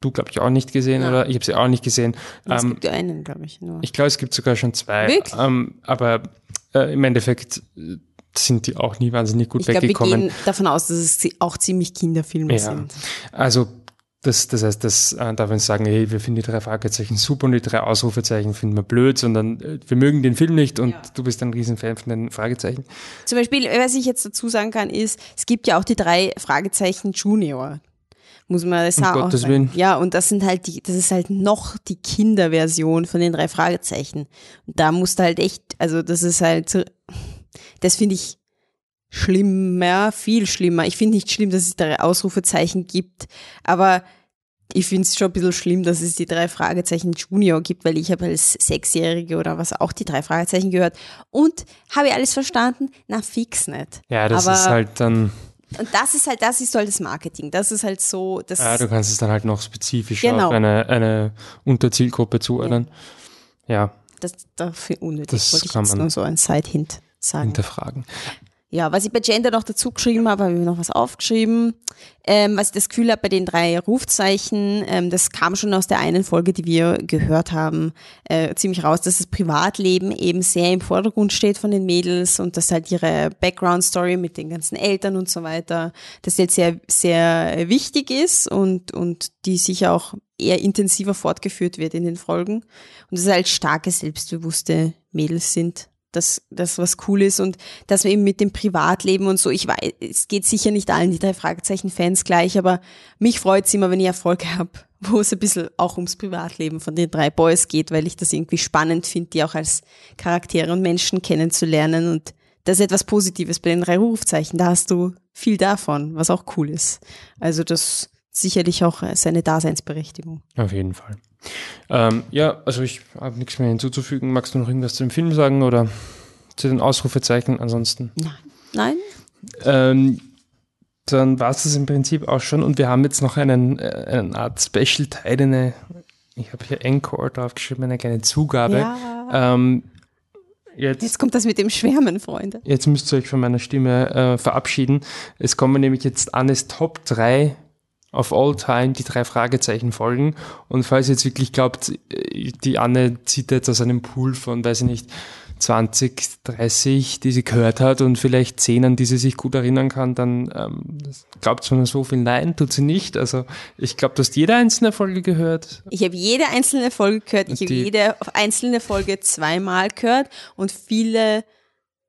du glaube ich auch nicht gesehen ja. oder ich habe sie auch nicht gesehen. Es ähm, gibt einen, glaube ich nur. Ich glaube, es gibt sogar schon zwei. Ähm, aber äh, im Endeffekt äh, sind die auch nie wahnsinnig gut ich weggekommen. Ich glaube, wir gehen davon aus, dass es auch ziemlich Kinderfilme ja. sind. Also Das, das heißt, das äh, darf man sagen, hey, wir finden die drei Fragezeichen super und die drei Ausrufezeichen finden wir blöd, sondern äh, wir mögen den Film nicht und Ja. du bist ein Riesenfan von den Fragezeichen. Zum Beispiel, was ich jetzt dazu sagen kann, ist, es gibt ja auch die drei Fragezeichen Junior. Muss man das Um auch Gottes sagen. Willen. Ja, und das sind halt die, das ist halt noch die Kinderversion von den drei Fragezeichen. Und da musst du halt echt, also das ist halt, so- das finde ich schlimmer, viel schlimmer. Ich finde nicht schlimm, dass es drei Ausrufezeichen gibt, aber ich finde es schon ein bisschen schlimm, dass es die drei Fragezeichen Junior gibt, weil ich habe als Sechsjährige oder was auch die drei Fragezeichen gehört und habe alles verstanden? Na, fix nicht. Ja, das Aber- ist halt dann, Und das ist halt, das ist halt das Marketing. Das ist halt so, das ja, du kannst es dann halt noch spezifischer Genau. auf eine, eine Unterzielgruppe zuordnen. Ja, das dafür unnötig. Das ich kann man nur so ein Side-Hint sagen. hinterfragen. Ja, was ich bei Gender noch dazu geschrieben habe, habe ich mir noch was aufgeschrieben. Ähm, was ich das Gefühl habe bei den drei Rufzeichen, ähm, das kam schon aus der einen Folge, die wir gehört haben, äh, ziemlich raus, dass das Privatleben eben sehr im Vordergrund steht von den Mädels und dass halt ihre Background-Story mit den ganzen Eltern und so weiter, die jetzt sehr, sehr wichtig ist und, und die sicher auch eher intensiver fortgeführt wird in den Folgen. Und dass halt starke, selbstbewusste Mädels sind dass das was cool ist und dass wir eben mit dem Privatleben und so, ich weiß, es geht sicher nicht allen die drei Fragezeichen-Fans gleich, aber mich freut es immer, wenn ich Erfolg habe, wo es ein bisschen auch ums Privatleben von den drei Boys geht, weil ich das irgendwie spannend finde, die auch als Charaktere und Menschen kennenzulernen und das ist etwas Positives bei den drei Rufzeichen, da hast du viel davon, was auch cool ist. Also das sicherlich auch seine Daseinsberechtigung. Auf jeden Fall. Ähm, ja, also ich habe nichts mehr hinzuzufügen. Magst du noch irgendwas zu dem Film sagen oder zu den Ausrufezeichen? Ansonsten. Nein. Nein? Ähm, dann war es das im Prinzip auch schon und wir haben jetzt noch einen, äh, eine Art Special-Teil, eine, ich habe hier Encore draufgeschrieben, eine kleine Zugabe. Ja. Ähm, jetzt, Jetzt kommt das mit dem Schwärmen, Freunde. jetzt müsst ihr euch von meiner Stimme äh, verabschieden. Es kommen nämlich jetzt Annes Top 3 of all time, die drei Fragezeichen folgen. Und falls ihr jetzt wirklich glaubt, die Anne zieht jetzt aus einem Pool von, weiß ich nicht, 20, 30, die sie gehört hat und vielleicht 10, an die sie sich gut erinnern kann, dann ähm, glaubt sie mir so viel. Nein, tut sie nicht. Also ich glaube, du hast jede einzelne Folge gehört. Ich habe jede einzelne Folge gehört, ich habe jede einzelne Folge zweimal gehört und viele,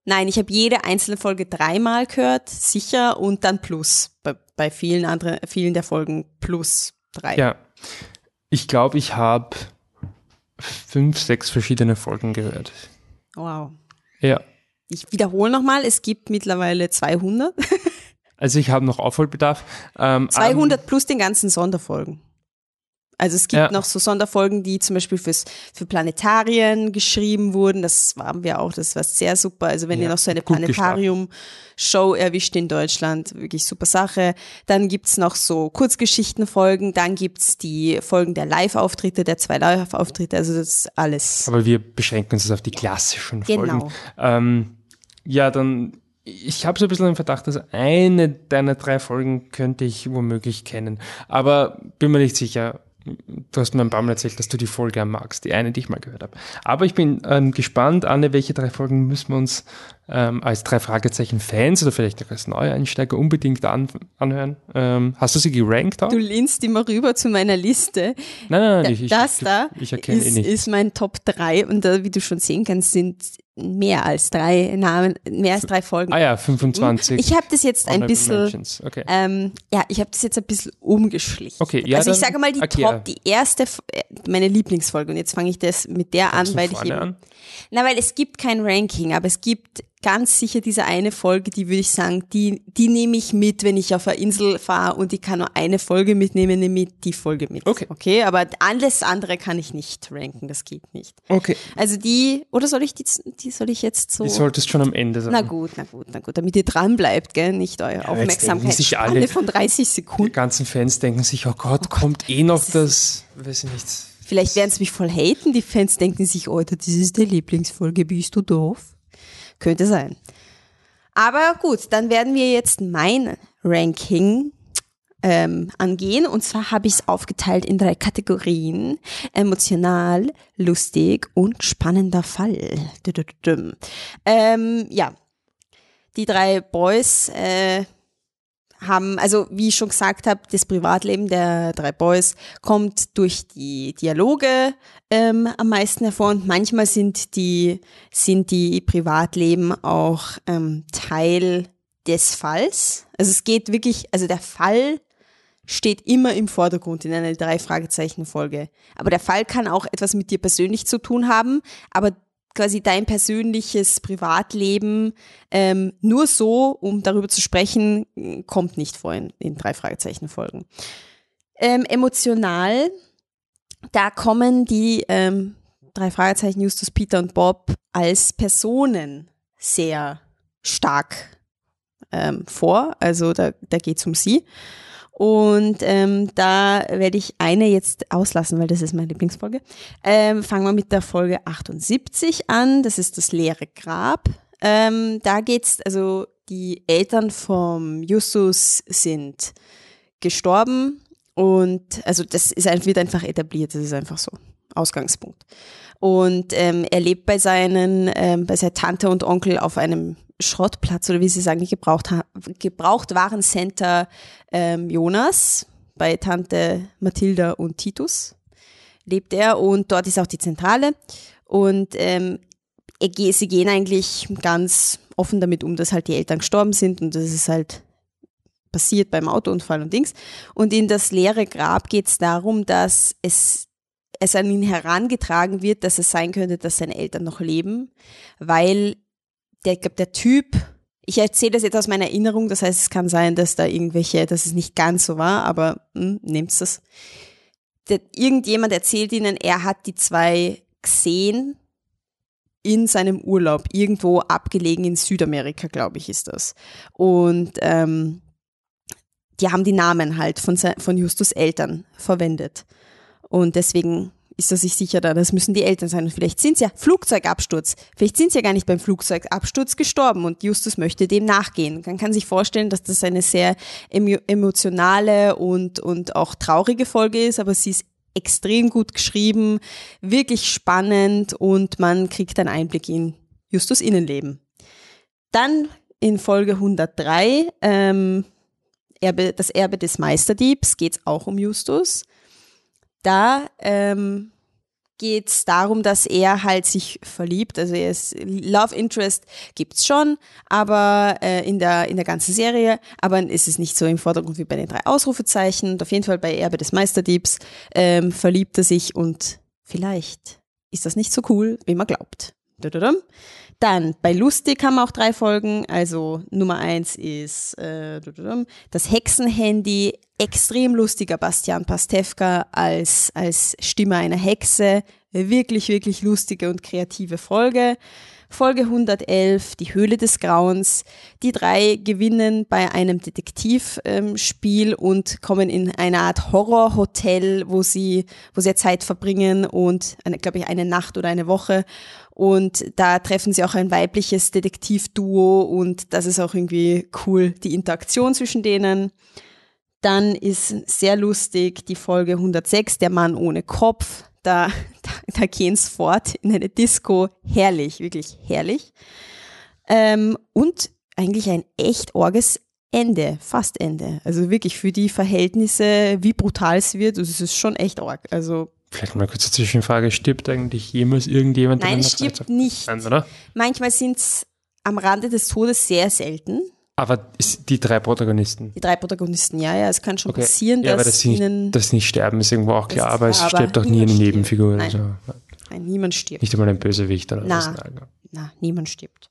nein, ich habe jede einzelne Folge dreimal gehört, sicher, und dann plus. Bei, bei vielen anderen, vielen der Folgen plus drei. Ja, ich glaube, ich habe fünf, sechs verschiedene Folgen gehört. Wow. Ja. Ich wiederhole nochmal, es gibt mittlerweile 200. Also ich habe noch Aufholbedarf. Ähm, 200 plus den ganzen Sonderfolgen. Also es gibt Ja. noch so Sonderfolgen, die zum Beispiel fürs, für Planetarien geschrieben wurden. Das haben wir auch, das war sehr super. Also wenn Ja, ihr noch so eine Planetarium-Show erwischt in Deutschland, wirklich super Sache. Dann gibt's noch so Kurzgeschichtenfolgen, dann gibt's die Folgen der Live-Auftritte, der zwei Live-Auftritte, also das ist alles. Aber wir beschränken uns jetzt auf die klassischen Genau. Folgen. Ähm, ja, dann, ich habe so ein bisschen den Verdacht, dass eine deiner drei Folgen könnte ich womöglich kennen. Aber bin mir nicht sicher. Du hast mir ein paar Mal erzählt, dass du die Folge magst, die eine, die ich mal gehört habe. Aber ich bin ähm, gespannt, Anne, welche drei Folgen müssen wir uns ähm, als drei Fragezeichen-Fans oder vielleicht auch als Neueinsteiger unbedingt an, anhören. Ähm, hast du sie gerankt auch? Du lehnst immer rüber zu meiner Liste. nein, nein, nein, ich, ich, das ich, da ich erkenne ist, nicht. ist mein Top 3 und da, wie du schon sehen kannst, sind mehr als drei Namen, mehr als drei Folgen. ah ja, 25. Ich habe das jetzt ein bisschen. Okay. ähm, ja, ich habe das jetzt ein bisschen umgeschlichen. Okay, ja, also ich sage mal die erklär. Top, die erste, äh, meine Lieblingsfolge und jetzt fange ich das mit der an, weil ich eben, an. na, weil es gibt kein Ranking, aber es gibt ganz sicher diese eine Folge, die würde ich sagen, die, die nehme ich mit, wenn ich auf eine Insel fahre und ich kann nur eine Folge mitnehmen, nehme ich die Folge mit. Okay. Okay, aber alles andere kann ich nicht ranken, das geht nicht. Okay. Also die, oder soll ich die, die soll ich jetzt so? Die solltest schon am Ende sein. na gut, na gut, na gut, damit ihr dran bleibt, gell, nicht eure jetzt denken sich alle- von 30 Die Sekunden. ganzen Fans denken sich, oh Gott, kommt eh noch das, weiß ich nicht. Vielleicht werden sie mich voll haten, die Fans denken sich, Alter, das ist die Lieblingsfolge, bist du doof? Könnte sein. Aber gut, dann werden wir jetzt mein Ranking ähm, angehen. Und zwar habe ich es aufgeteilt in drei Kategorien. Emotional, lustig und spannender Fall. Ähm, ja, die drei Boys äh, haben, also wie ich schon gesagt habe, das Privatleben der drei Boys kommt durch die Dialoge ähm, am meisten hervor und manchmal sind die, sind die Privatleben auch ähm, Teil des Falls. Also es geht wirklich, also der Fall steht immer im Vordergrund in einer drei Fragezeichen Folge. Aber der Fall kann auch etwas mit dir persönlich zu tun haben, aber quasi dein persönliches Privatleben ähm, nur so, um darüber zu sprechen, kommt nicht vor in, in drei Fragezeichen Folgen. Ähm, emotional, da kommen die ähm, drei Fragezeichen Justus, Peter und Bob als Personen sehr stark ähm, vor. Also da, da geht es um sie. Und ähm, da werde ich eine jetzt auslassen, weil das ist meine Lieblingsfolge. Ähm, fangen wir mit der Folge 78 an. Das ist das leere Grab. Ähm, da geht's, also die Eltern vom Justus sind gestorben und also das ist wird einfach etabliert, das ist einfach so. Ausgangspunkt. Und ähm, er lebt bei seinen, ähm, bei seiner Tante und Onkel auf einem Schrottplatz oder wie sie sagen, gebraucht, gebraucht waren Center ähm, Jonas bei Tante Mathilda und Titus lebt er und dort ist auch die Zentrale und ähm, sie gehen eigentlich ganz offen damit um, dass halt die Eltern gestorben sind und das ist halt passiert beim Autounfall und Dings. Und in das leere Grab geht es darum, dass es es an ihn herangetragen wird, dass es sein könnte, dass seine Eltern noch leben, weil der, ich glaube, der Typ, ich erzähle das jetzt aus meiner Erinnerung, das heißt, es kann sein, dass da irgendwelche, dass es nicht ganz so war, aber hm, nehmt das. Irgendjemand erzählt ihnen, er hat die zwei gesehen in seinem Urlaub, irgendwo abgelegen in Südamerika, glaube ich, ist das. Und ähm, die haben die Namen halt von, von Justus Eltern verwendet. Und deswegen ist er sich sicher da, das müssen die Eltern sein. Und vielleicht sind sie ja Flugzeugabsturz. Vielleicht sind sie ja gar nicht beim Flugzeugabsturz gestorben und Justus möchte dem nachgehen. Man kann sich vorstellen, dass das eine sehr emotionale und, und auch traurige Folge ist, aber sie ist extrem gut geschrieben, wirklich spannend und man kriegt einen Einblick in Justus Innenleben. Dann in Folge 103, ähm, Erbe, das Erbe des Meisterdiebs, geht es auch um Justus da ähm, geht es darum, dass er halt sich verliebt. Also er ist Love Interest gibt's schon, aber äh, in der in der ganzen Serie, aber ist es nicht so im Vordergrund wie bei den drei Ausrufezeichen. Und auf jeden Fall bei Erbe des Meisterdiebs ähm, verliebt er sich und vielleicht ist das nicht so cool, wie man glaubt. Dann bei Lustig haben wir auch drei Folgen. Also Nummer eins ist äh, das Hexenhandy. Extrem lustiger Bastian Pastewka als, als Stimme einer Hexe. Wirklich, wirklich lustige und kreative Folge. Folge 111, die Höhle des Grauens. Die drei gewinnen bei einem Detektivspiel ähm, und kommen in eine Art Horrorhotel, wo sie, wo sie Zeit verbringen und, glaube ich, eine Nacht oder eine Woche. Und da treffen sie auch ein weibliches Detektivduo und das ist auch irgendwie cool, die Interaktion zwischen denen. Dann ist sehr lustig die Folge 106, der Mann ohne Kopf da, da, da gehen es fort in eine Disco. Herrlich, wirklich herrlich. Ähm, und eigentlich ein echt orges Ende, fast Ende. Also wirklich für die Verhältnisse, wie brutal es wird, also es ist schon echt arg. Also Vielleicht mal kurz eine Zwischenfrage, stirbt eigentlich jemals irgendjemand? Nein, stirbt nicht. Nein, oder? Manchmal sind es am Rande des Todes sehr selten. Aber die drei Protagonisten? Die drei Protagonisten, ja, ja. Es kann schon okay. passieren, ja, dass, dass sie nicht, dass nicht sterben, ist irgendwo auch klar. Aber es stirbt doch nie eine Nebenfigur. Nein. So. Nein, niemand stirbt. Nicht einmal ein Bösewicht oder was. Na, niemand stirbt.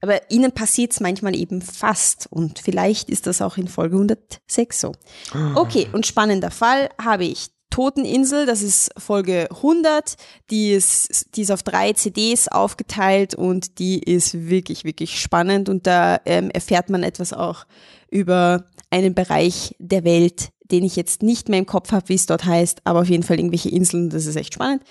Aber ihnen passiert es manchmal eben fast. Und vielleicht ist das auch in Folge 106 so. Ah. Okay, und spannender Fall habe ich Toteninsel, das ist Folge 100, die ist, die ist auf drei CDs aufgeteilt und die ist wirklich, wirklich spannend und da ähm, erfährt man etwas auch über einen Bereich der Welt, den ich jetzt nicht mehr im Kopf habe, wie es dort heißt, aber auf jeden Fall irgendwelche Inseln, das ist echt spannend.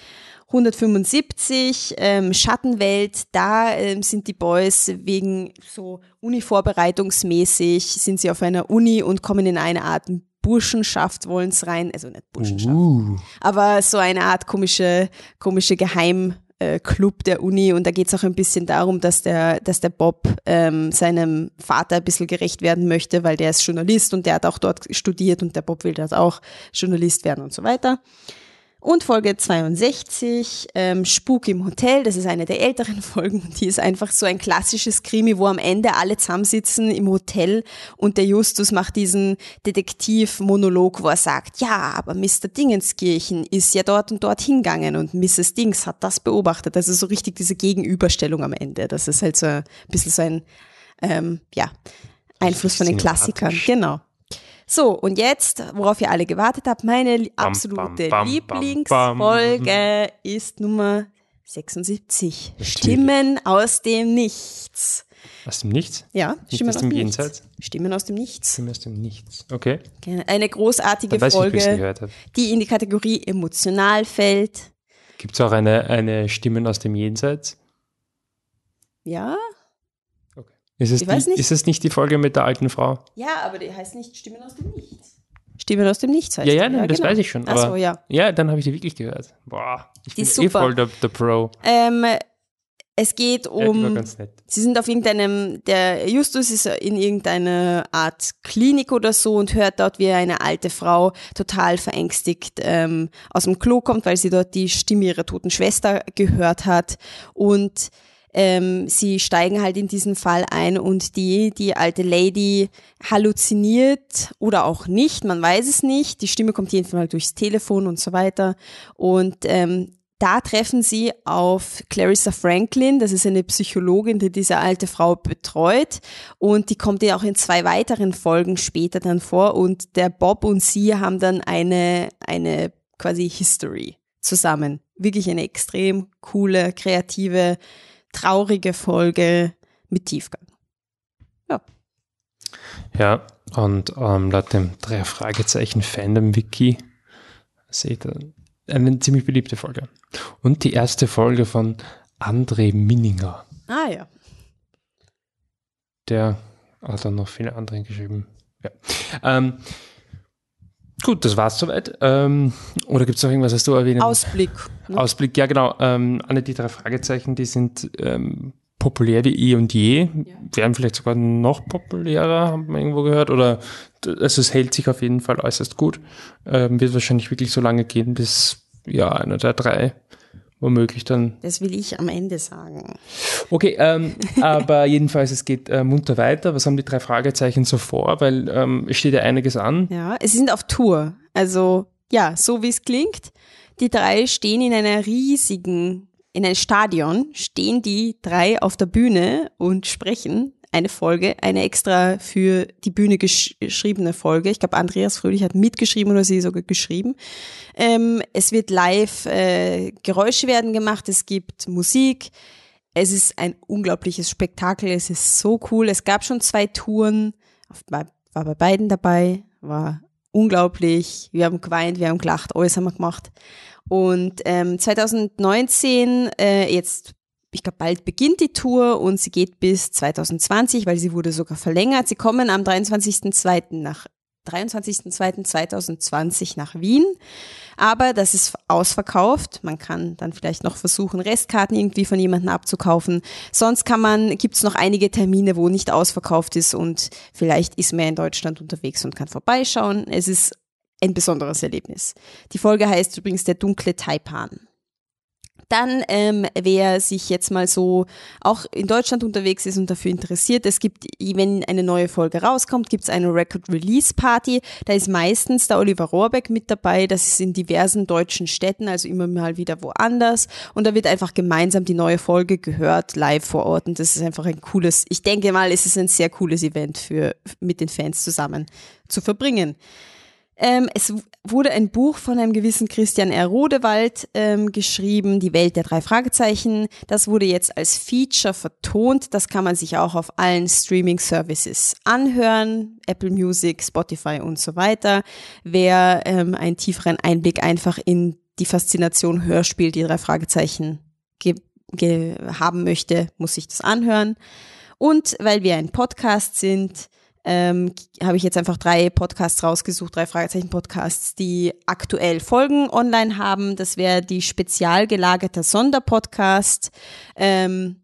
175, ähm, Schattenwelt, da ähm, sind die Boys wegen so Uni-Vorbereitungsmäßig, sind sie auf einer Uni und kommen in eine Art Burschenschaft wollen es rein, also nicht Burschenschaft, uh. aber so eine Art komische, komische Geheim, äh, Club der Uni und da geht es auch ein bisschen darum, dass der, dass der Bob ähm, seinem Vater ein bisschen gerecht werden möchte, weil der ist Journalist und der hat auch dort studiert und der Bob will dort auch Journalist werden und so weiter. Und Folge 62, ähm, Spuk im Hotel, das ist eine der älteren Folgen. Die ist einfach so ein klassisches Krimi, wo am Ende alle zusammensitzen im Hotel und der Justus macht diesen Detektivmonolog, wo er sagt, ja, aber Mr. Dingenskirchen ist ja dort und dort hingegangen und Mrs. Dings hat das beobachtet. Also so richtig diese Gegenüberstellung am Ende. Das ist halt so ein bisschen so ein, ähm, ja, Einfluss von den Klassikern. Genau. So, und jetzt, worauf ihr alle gewartet habt, meine absolute bam, bam, Lieblingsfolge ist Nummer 76. Natürlich. Stimmen aus dem Nichts. Aus dem Nichts? Ja, Nicht Stimmen aus, aus dem dem Jenseits? Nichts. Stimmen aus dem Nichts. Stimmen aus dem Nichts. Okay. Eine großartige Dann ich, Folge, habe. die in die Kategorie emotional fällt. Gibt es auch eine, eine Stimmen aus dem Jenseits? Ja? Ist es, Ich weiß die, nicht. ist es nicht die Folge mit der alten Frau? Ja, aber die heißt nicht Stimmen aus dem Nichts. Stimmen aus dem Nichts heißt Ja, ja, die, nein, das genau. weiß ich schon. Ach so, ja. ja, dann habe ich die wirklich gehört. Boah, ich Die bin ist eh super. voll der, der Pro. Ähm, es geht Ja, um ganz nett. Sie sind auf irgendeinem, der Justus ist in irgendeiner Art Klinik oder so und hört dort, wie eine alte Frau total verängstigt ähm, aus dem Klo kommt, weil sie dort die Stimme ihrer toten Schwester gehört hat. Und ähm, sie steigen halt in diesen Fall ein und die, die alte Lady halluziniert oder auch nicht, man weiß es nicht. Die Stimme kommt jedenfalls mal durchs Telefon und so weiter. Und ähm, da treffen sie auf Clarissa Franklin, das ist eine Psychologin, die diese alte Frau betreut und die kommt ja auch in zwei weiteren Folgen später dann vor und der Bob und sie haben dann eine, eine quasi History zusammen. Wirklich eine extrem coole, kreative, traurige Folge mit Tiefgang. Ja, und ähm, laut dem drei Fragezeichen Fandom Wiki seht ihr eine ziemlich beliebte Folge. Und die erste Folge von André Minninger. Ah ja. Der hat dann noch viele andere geschrieben. Ja. Ähm, gut, das war's soweit. Ähm, oder gibt es noch irgendwas, was du erwähnen Ausblick. ne? Ausblick, ja genau. Ähm, alle die drei Fragezeichen, die sind ähm, populär wie eh und je. Werden vielleicht sogar noch populärer, haben wir irgendwo gehört. Oder also es hält sich auf jeden Fall äußerst gut. Ähm, wird wahrscheinlich wirklich so lange gehen, bis ja einer der drei womöglich dann. Das will ich am Ende sagen. Okay, ähm, aber jedenfalls es geht äh, munter weiter. Was haben die drei Fragezeichen so vor? Weil ähm, es steht ja einiges an. Ja, sie sind auf Tour. Also, ja, so wie es klingt. Die drei stehen in einer riesigen, in einem Stadion, stehen die drei auf der Bühne und sprechen eine Folge, eine extra für die Bühne gesch geschriebene Folge. Ich glaube, Andreas Fröhlich hat mitgeschrieben oder sie sogar geschrieben. Ähm, es wird live, äh, Geräusche werden gemacht, es gibt Musik. Es ist ein unglaubliches Spektakel, es ist so cool. Es gab schon zwei Touren, bei, war bei beiden dabei, war unglaublich. Wir haben geweint, wir haben gelacht, alles haben wir gemacht. Und ähm, 2019, äh, jetzt, ich glaube, bald beginnt die Tour und sie geht bis 2020, weil sie wurde sogar verlängert. Sie kommen am 23.02. nach 23.02.2020 nach Wien. Aber das ist ausverkauft. Man kann dann vielleicht noch versuchen, Restkarten irgendwie von jemandem abzukaufen. Sonst kann man, gibt's noch einige Termine, wo nicht ausverkauft ist und vielleicht ist man in Deutschland unterwegs und kann vorbeischauen. Es ist ein besonderes Erlebnis. Die Folge heißt übrigens Der dunkle Taipan. Dann, ähm, wer sich jetzt mal so auch in Deutschland unterwegs ist und dafür interessiert, es gibt, wenn eine neue Folge rauskommt, gibt es eine Record Release Party. Da ist meistens der Oliver Rohrbeck mit dabei. Das ist in diversen deutschen Städten, also immer mal wieder woanders. Und da wird einfach gemeinsam die neue Folge gehört, live vor Ort. Und das ist einfach ein cooles, ich denke mal, es ist ein sehr cooles Event für, mit den Fans zusammen zu verbringen. Ähm, es wurde ein Buch von einem gewissen Christian R. Rodewald ähm, geschrieben, Die Welt der drei Fragezeichen. Das wurde jetzt als Feature vertont. Das kann man sich auch auf allen Streaming-Services anhören. Apple Music, Spotify und so weiter. Wer ähm, einen tieferen Einblick einfach in die Faszination Hörspiel, die drei Fragezeichen ge ge haben möchte, muss sich das anhören. Und weil wir ein Podcast sind, ähm, habe ich jetzt einfach drei Podcasts rausgesucht, drei Fragezeichen-Podcasts, die aktuell Folgen online haben. Das wäre die spezial gelagerte Sonderpodcast. Ähm,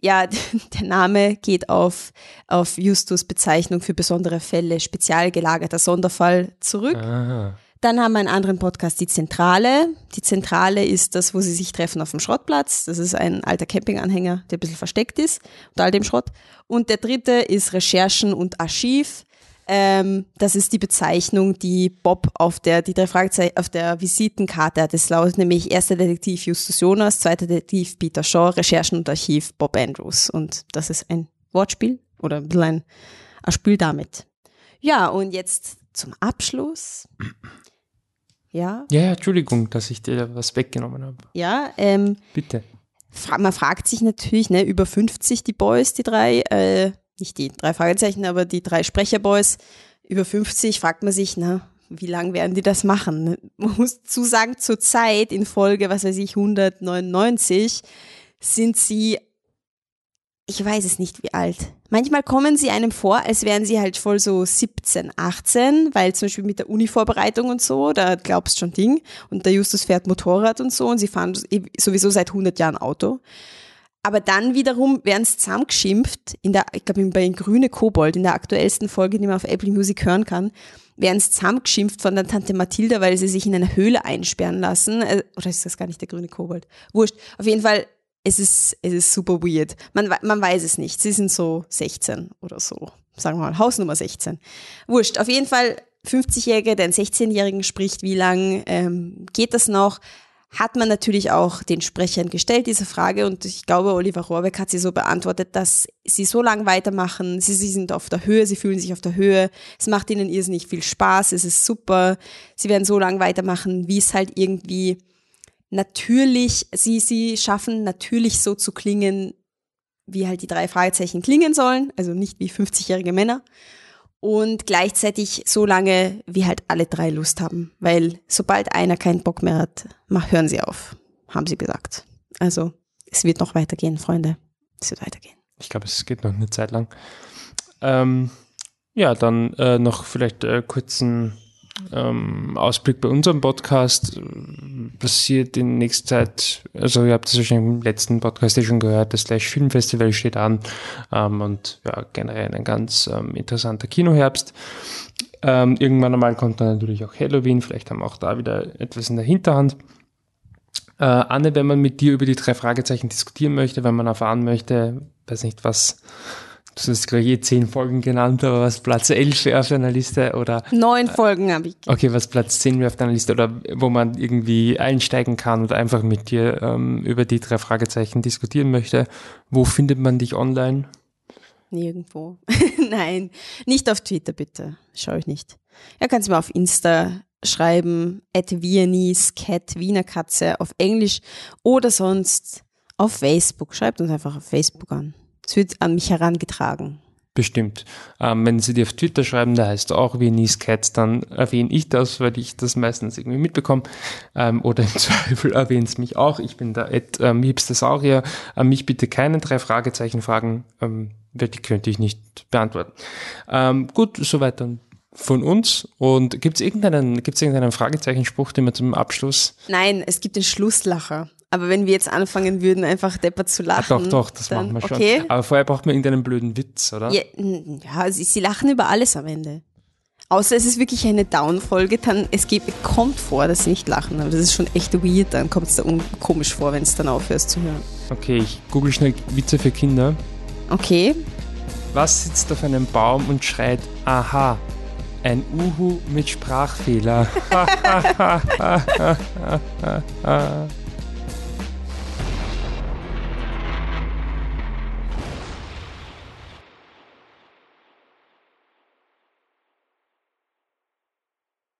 ja, der Name geht auf, auf Justus Bezeichnung für besondere Fälle, spezial gelagerter Sonderfall zurück. Aha. Dann haben wir einen anderen Podcast, die Zentrale. Die Zentrale ist das, wo sie sich treffen auf dem Schrottplatz. Das ist ein alter Campinganhänger, der ein bisschen versteckt ist unter all dem Schrott. Und der dritte ist Recherchen und Archiv. Ähm, das ist die Bezeichnung, die Bob auf der, die drei Fragezeichen, auf der Visitenkarte hat. Das lautet nämlich erster Detektiv Justus Jonas, zweiter Detektiv Peter Shaw, Recherchen und Archiv Bob Andrews. Und das ist ein Wortspiel oder ein bisschen ein, ein Spiel damit. Ja, und jetzt zum Abschluss ja. Ja, Entschuldigung, dass ich dir was weggenommen habe. Ja, ähm, bitte. Man fragt sich natürlich, ne, über 50 die Boys, die drei, äh, nicht die drei Fragezeichen, aber die drei Sprecherboys, über 50 fragt man sich, na, wie lange werden die das machen? Man muss zusagen, zur Zeit in Folge, was weiß ich, 199 sind sie ich weiß es nicht, wie alt. Manchmal kommen sie einem vor, als wären sie halt voll so 17, 18, weil zum Beispiel mit der Uni-Vorbereitung und so, da glaubst schon Ding. Und der Justus fährt Motorrad und so und sie fahren sowieso seit 100 Jahren Auto. Aber dann wiederum werden sie zusammengeschimpft, in der, ich glaube, bei Grüne Kobold, in der aktuellsten Folge, die man auf Apple Music hören kann, werden sie zusammengeschimpft von der Tante Mathilda, weil sie sich in einer Höhle einsperren lassen. Äh, oder ist das gar nicht der Grüne Kobold? Wurscht. Auf jeden Fall es ist, es ist super weird. Man, man weiß es nicht. Sie sind so 16 oder so. Sagen wir mal, Hausnummer 16. Wurscht. Auf jeden Fall 50-Jährige, der einen 16-Jährigen spricht, wie lang ähm, geht das noch? Hat man natürlich auch den Sprechern gestellt, diese Frage. Und ich glaube, Oliver Rohrbeck hat sie so beantwortet, dass sie so lange weitermachen. Sie, sie sind auf der Höhe, sie fühlen sich auf der Höhe. Es macht ihnen irrsinnig viel Spaß, es ist super. Sie werden so lange weitermachen, wie es halt irgendwie natürlich, sie, sie schaffen natürlich so zu klingen, wie halt die drei Fragezeichen klingen sollen, also nicht wie 50-jährige Männer. Und gleichzeitig so lange, wie halt alle drei Lust haben. Weil sobald einer keinen Bock mehr hat, hören sie auf, haben sie gesagt. Also es wird noch weitergehen, Freunde. Es wird weitergehen. Ich glaube, es geht noch eine Zeit lang. Ähm, ja, dann äh, noch vielleicht äh, kurzen ähm, Ausblick bei unserem Podcast passiert in nächster Zeit, also ihr habt es wahrscheinlich im letzten Podcast ja schon gehört, das Slash Film Festival steht an ähm, und ja, generell ein ganz ähm, interessanter Kinoherbst. Ähm, irgendwann einmal kommt dann natürlich auch Halloween, vielleicht haben wir auch da wieder etwas in der Hinterhand. Äh, Anne, wenn man mit dir über die drei Fragezeichen diskutieren möchte, wenn man erfahren möchte, weiß nicht was, Du hast gerade je zehn Folgen genannt, aber was Platz 11 wäre auf deiner Liste oder? Neun Folgen habe ich. Okay, was Platz 10 wäre auf deiner Liste oder wo man irgendwie einsteigen kann und einfach mit dir ähm, über die drei Fragezeichen diskutieren möchte. Wo findet man dich online? Nirgendwo. Nein, nicht auf Twitter bitte. Schau ich nicht. Ja, kannst du mir auf Insta schreiben, at Viennese Cat, Wiener Katze auf Englisch oder sonst auf Facebook. Schreibt uns einfach auf Facebook an. Es wird an mich herangetragen. Bestimmt. Ähm, wenn Sie dir auf Twitter schreiben, da heißt auch Viennese Cats, dann erwähne ich das, weil ich das meistens irgendwie mitbekomme. Ähm, oder im Zweifel erwähnt es mich auch. Ich bin der Ed ähm, Saurier. An mich bitte keine drei Fragezeichen fragen, ähm, weil die könnte ich nicht beantworten. Ähm, gut, soweit dann von uns. Und gibt es irgendeinen, gibt's irgendeinen Fragezeichenspruch, den wir zum Abschluss? Nein, es gibt den Schlusslacher. Aber wenn wir jetzt anfangen würden, einfach deppert zu lachen. Ach doch, doch, das dann, machen wir schon. Okay. Aber vorher braucht man irgendeinen blöden Witz, oder? Ja, ja sie, sie lachen über alles am Ende. Außer es ist wirklich eine Down-Folge, dann es geht, kommt vor, dass sie nicht lachen, aber das ist schon echt weird, dann kommt es da komisch vor, wenn es dann aufhörst zu hören. Okay, ich google schnell Witze für Kinder. Okay. Was sitzt auf einem Baum und schreit Aha? Ein Uhu mit Sprachfehler.